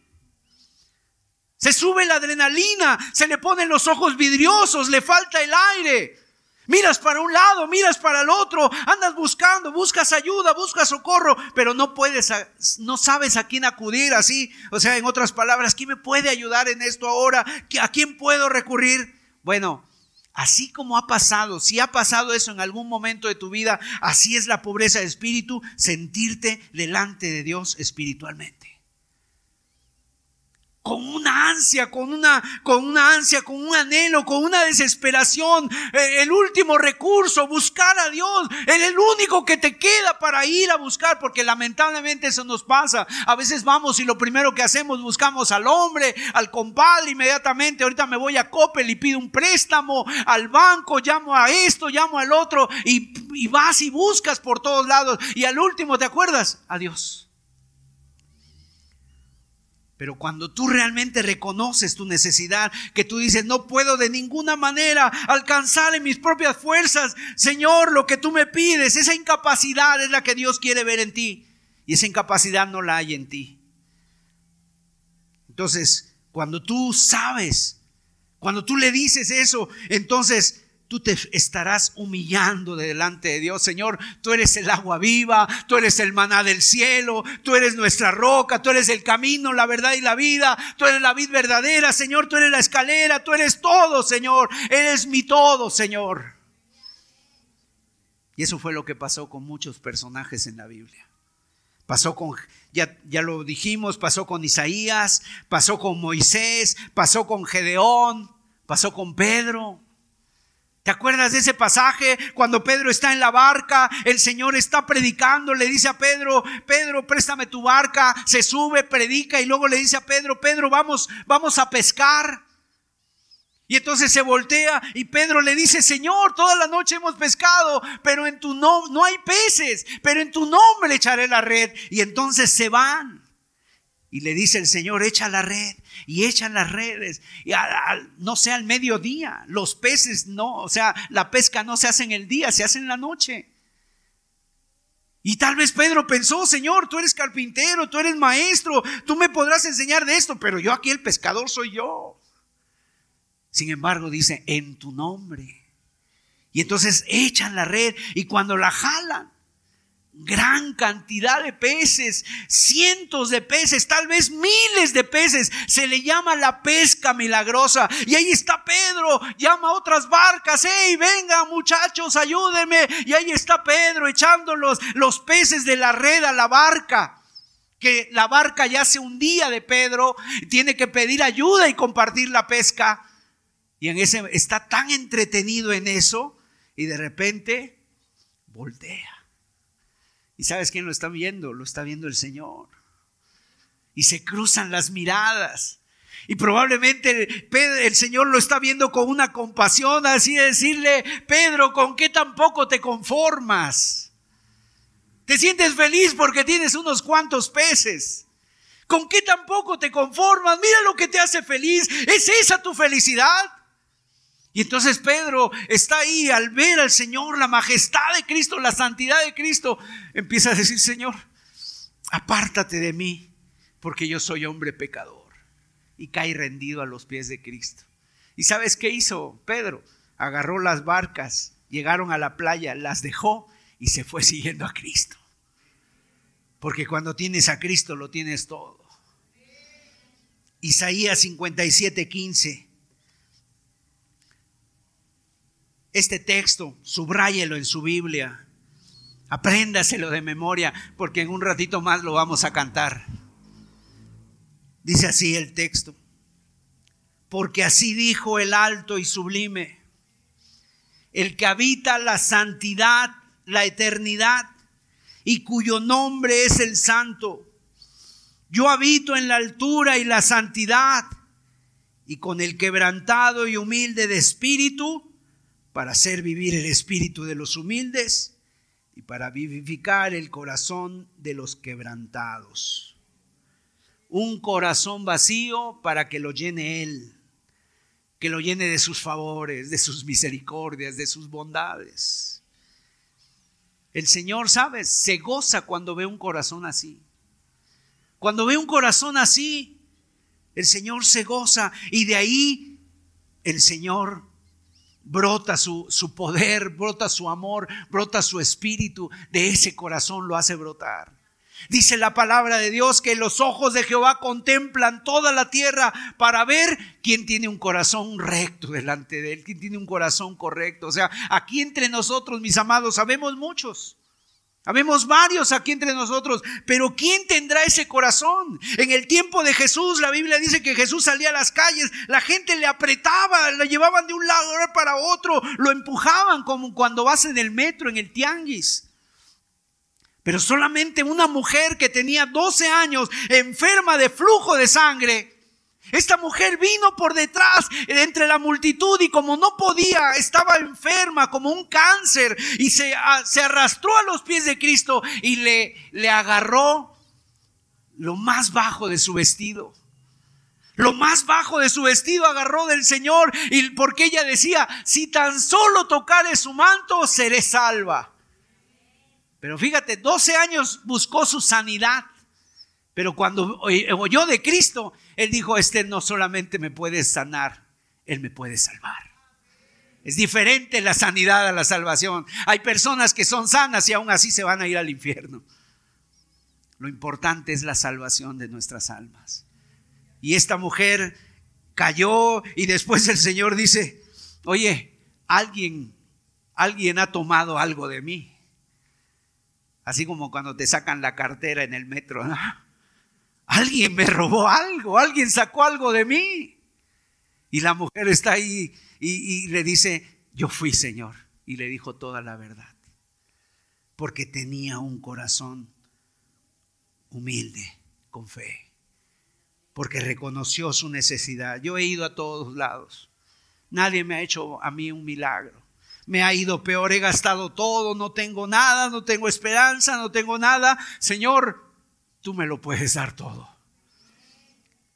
Se sube la adrenalina, se le ponen los ojos vidriosos, le falta el aire. Miras para un lado, miras para el otro, andas buscando, buscas ayuda, buscas socorro, pero no puedes, no sabes a quién acudir así. O sea, en otras palabras, ¿quién me puede ayudar en esto ahora? ¿A quién puedo recurrir? Bueno, Así como ha pasado, si ha pasado eso en algún momento de tu vida, así es la pobreza de espíritu, sentirte delante de Dios espiritualmente con una ansia, con una, con una ansia, con un anhelo, con una desesperación, eh, el último recurso, buscar a Dios, es el único que te queda para ir a buscar, porque lamentablemente eso nos pasa. A veces vamos y lo primero que hacemos buscamos al hombre, al compadre inmediatamente, ahorita me voy a Coppel y pido un préstamo, al banco, llamo a esto, llamo al otro, y, y vas y buscas por todos lados, y al último, ¿te acuerdas? Adiós. Pero cuando tú realmente reconoces tu necesidad, que tú dices, no puedo de ninguna manera alcanzar en mis propias fuerzas, Señor, lo que tú me pides, esa incapacidad es la que Dios quiere ver en ti. Y esa incapacidad no la hay en ti. Entonces, cuando tú sabes, cuando tú le dices eso, entonces tú te estarás humillando delante de Dios. Señor, tú eres el agua viva, tú eres el maná del cielo, tú eres nuestra roca, tú eres el camino, la verdad y la vida, tú eres la vida verdadera, Señor, tú eres la escalera, tú eres todo, Señor, eres mi todo, Señor. Y eso fue lo que pasó con muchos personajes en la Biblia. Pasó con, ya, ya lo dijimos, pasó con Isaías, pasó con Moisés, pasó con Gedeón, pasó con Pedro. ¿Te acuerdas de ese pasaje cuando Pedro está en la barca? El Señor está predicando, le dice a Pedro, Pedro, préstame tu barca, se sube, predica y luego le dice a Pedro, Pedro, vamos, vamos a pescar. Y entonces se voltea y Pedro le dice, Señor, toda la noche hemos pescado, pero en tu nombre no hay peces, pero en tu nombre echaré la red. Y entonces se van. Y le dice el Señor, echa la red y echan las redes. Y no sea al mediodía, los peces no, o sea, la pesca no se hace en el día, se hace en la noche. Y tal vez Pedro pensó, Señor, tú eres carpintero, tú eres maestro, tú me podrás enseñar de esto, pero yo aquí el pescador soy yo. Sin embargo, dice, en tu nombre. Y entonces echan la red y cuando la jalan, gran cantidad de peces, cientos de peces, tal vez miles de peces. Se le llama la pesca milagrosa. Y ahí está Pedro, llama a otras barcas, hey, venga muchachos, ayúdenme. Y ahí está Pedro echando los, peces de la red a la barca. Que la barca ya se hundía de Pedro, tiene que pedir ayuda y compartir la pesca. Y en ese está tan entretenido en eso y de repente voltea. ¿Y sabes quién lo está viendo? Lo está viendo el Señor. Y se cruzan las miradas. Y probablemente el Señor lo está viendo con una compasión, así de decirle, Pedro, ¿con qué tampoco te conformas? Te sientes feliz porque tienes unos cuantos peces. ¿Con qué tampoco te conformas? Mira lo que te hace feliz. ¿Es esa tu felicidad? Y entonces Pedro está ahí al ver al Señor, la majestad de Cristo, la santidad de Cristo. Empieza a decir, Señor, apártate de mí, porque yo soy hombre pecador. Y cae rendido a los pies de Cristo. ¿Y sabes qué hizo Pedro? Agarró las barcas, llegaron a la playa, las dejó y se fue siguiendo a Cristo. Porque cuando tienes a Cristo lo tienes todo. Isaías 57, 15. Este texto, subráyelo en su Biblia, apréndaselo de memoria, porque en un ratito más lo vamos a cantar. Dice así el texto, porque así dijo el alto y sublime, el que habita la santidad, la eternidad, y cuyo nombre es el santo. Yo habito en la altura y la santidad, y con el quebrantado y humilde de espíritu, para hacer vivir el espíritu de los humildes y para vivificar el corazón de los quebrantados. Un corazón vacío para que lo llene Él, que lo llene de sus favores, de sus misericordias, de sus bondades. El Señor, ¿sabes? Se goza cuando ve un corazón así. Cuando ve un corazón así, el Señor se goza y de ahí el Señor brota su, su, poder, brota su amor, brota su espíritu, de ese corazón lo hace brotar. Dice la palabra de Dios que los ojos de Jehová contemplan toda la tierra para ver quién tiene un corazón recto delante de él, quién tiene un corazón correcto. O sea, aquí entre nosotros, mis amados, sabemos muchos. Habemos varios aquí entre nosotros, pero ¿quién tendrá ese corazón? En el tiempo de Jesús, la Biblia dice que Jesús salía a las calles, la gente le apretaba, le llevaban de un lado para otro, lo empujaban como cuando vas en el metro, en el tianguis. Pero solamente una mujer que tenía 12 años, enferma de flujo de sangre, esta mujer vino por detrás entre la multitud y como no podía, estaba enferma como un cáncer y se, se arrastró a los pies de Cristo y le, le agarró lo más bajo de su vestido. Lo más bajo de su vestido agarró del Señor y porque ella decía, si tan solo tocare su manto, seré salva. Pero fíjate, 12 años buscó su sanidad Pero cuando oyó de Cristo, él dijo, este no solamente me puede sanar, él me puede salvar. Es diferente la sanidad a la salvación. Hay personas que son sanas y aún así se van a ir al infierno. Lo importante es la salvación de nuestras almas. Y esta mujer cayó y después el Señor dice, oye, alguien, alguien ha tomado algo de mí. Así como cuando te sacan la cartera en el metro. Alguien me robó algo, alguien sacó algo de mí. Y la mujer está ahí y, le dice, yo fui Señor. Y le dijo toda la verdad. Porque tenía un corazón humilde, con fe. Porque reconoció su necesidad. Yo he ido a todos lados. Nadie me ha hecho a mí un milagro me ha ido peor, he gastado todo, no tengo nada, no tengo esperanza, no tengo nada. Señor, tú me lo puedes dar todo.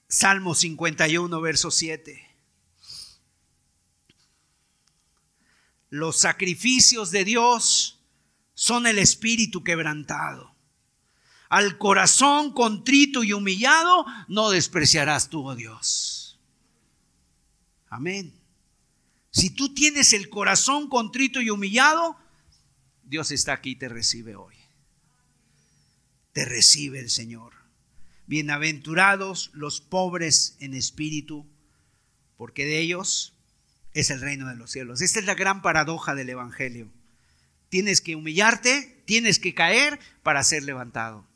Salmo 51, verso 7. Los sacrificios de Dios son el espíritu quebrantado. Al corazón contrito y humillado no despreciarás tú, oh Dios. Amén. Si tú tienes el corazón contrito y humillado, Dios está aquí y te recibe hoy. Te recibe el Señor. Bienaventurados los pobres en espíritu, porque de ellos es el reino de los cielos. Esta es la gran paradoja del Evangelio. Tienes que humillarte, tienes que caer para ser levantado.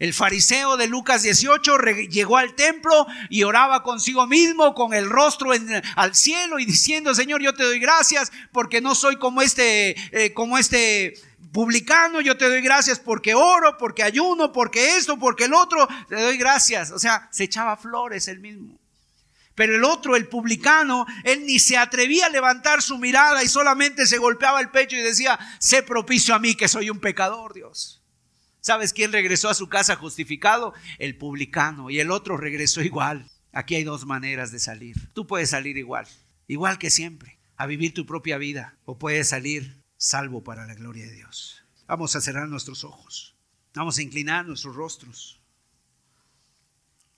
El fariseo de Lucas 18 llegó al templo y oraba consigo mismo con el rostro al cielo y diciendo, Señor, yo te doy gracias porque no soy como este, eh, como este publicano, yo te doy gracias porque oro, porque ayuno, porque esto, porque el otro, te doy gracias. O sea, se echaba flores él mismo. Pero el otro, el publicano, él ni se atrevía a levantar su mirada y solamente se golpeaba el pecho y decía, sé propicio a mí que soy un pecador, Dios. ¿Sabes quién regresó a su casa justificado? El publicano. Y el otro regresó igual. Aquí hay dos maneras de salir. Tú puedes salir igual, igual que siempre, a vivir tu propia vida. O puedes salir salvo para la gloria de Dios. Vamos a cerrar nuestros ojos. Vamos a inclinar nuestros rostros.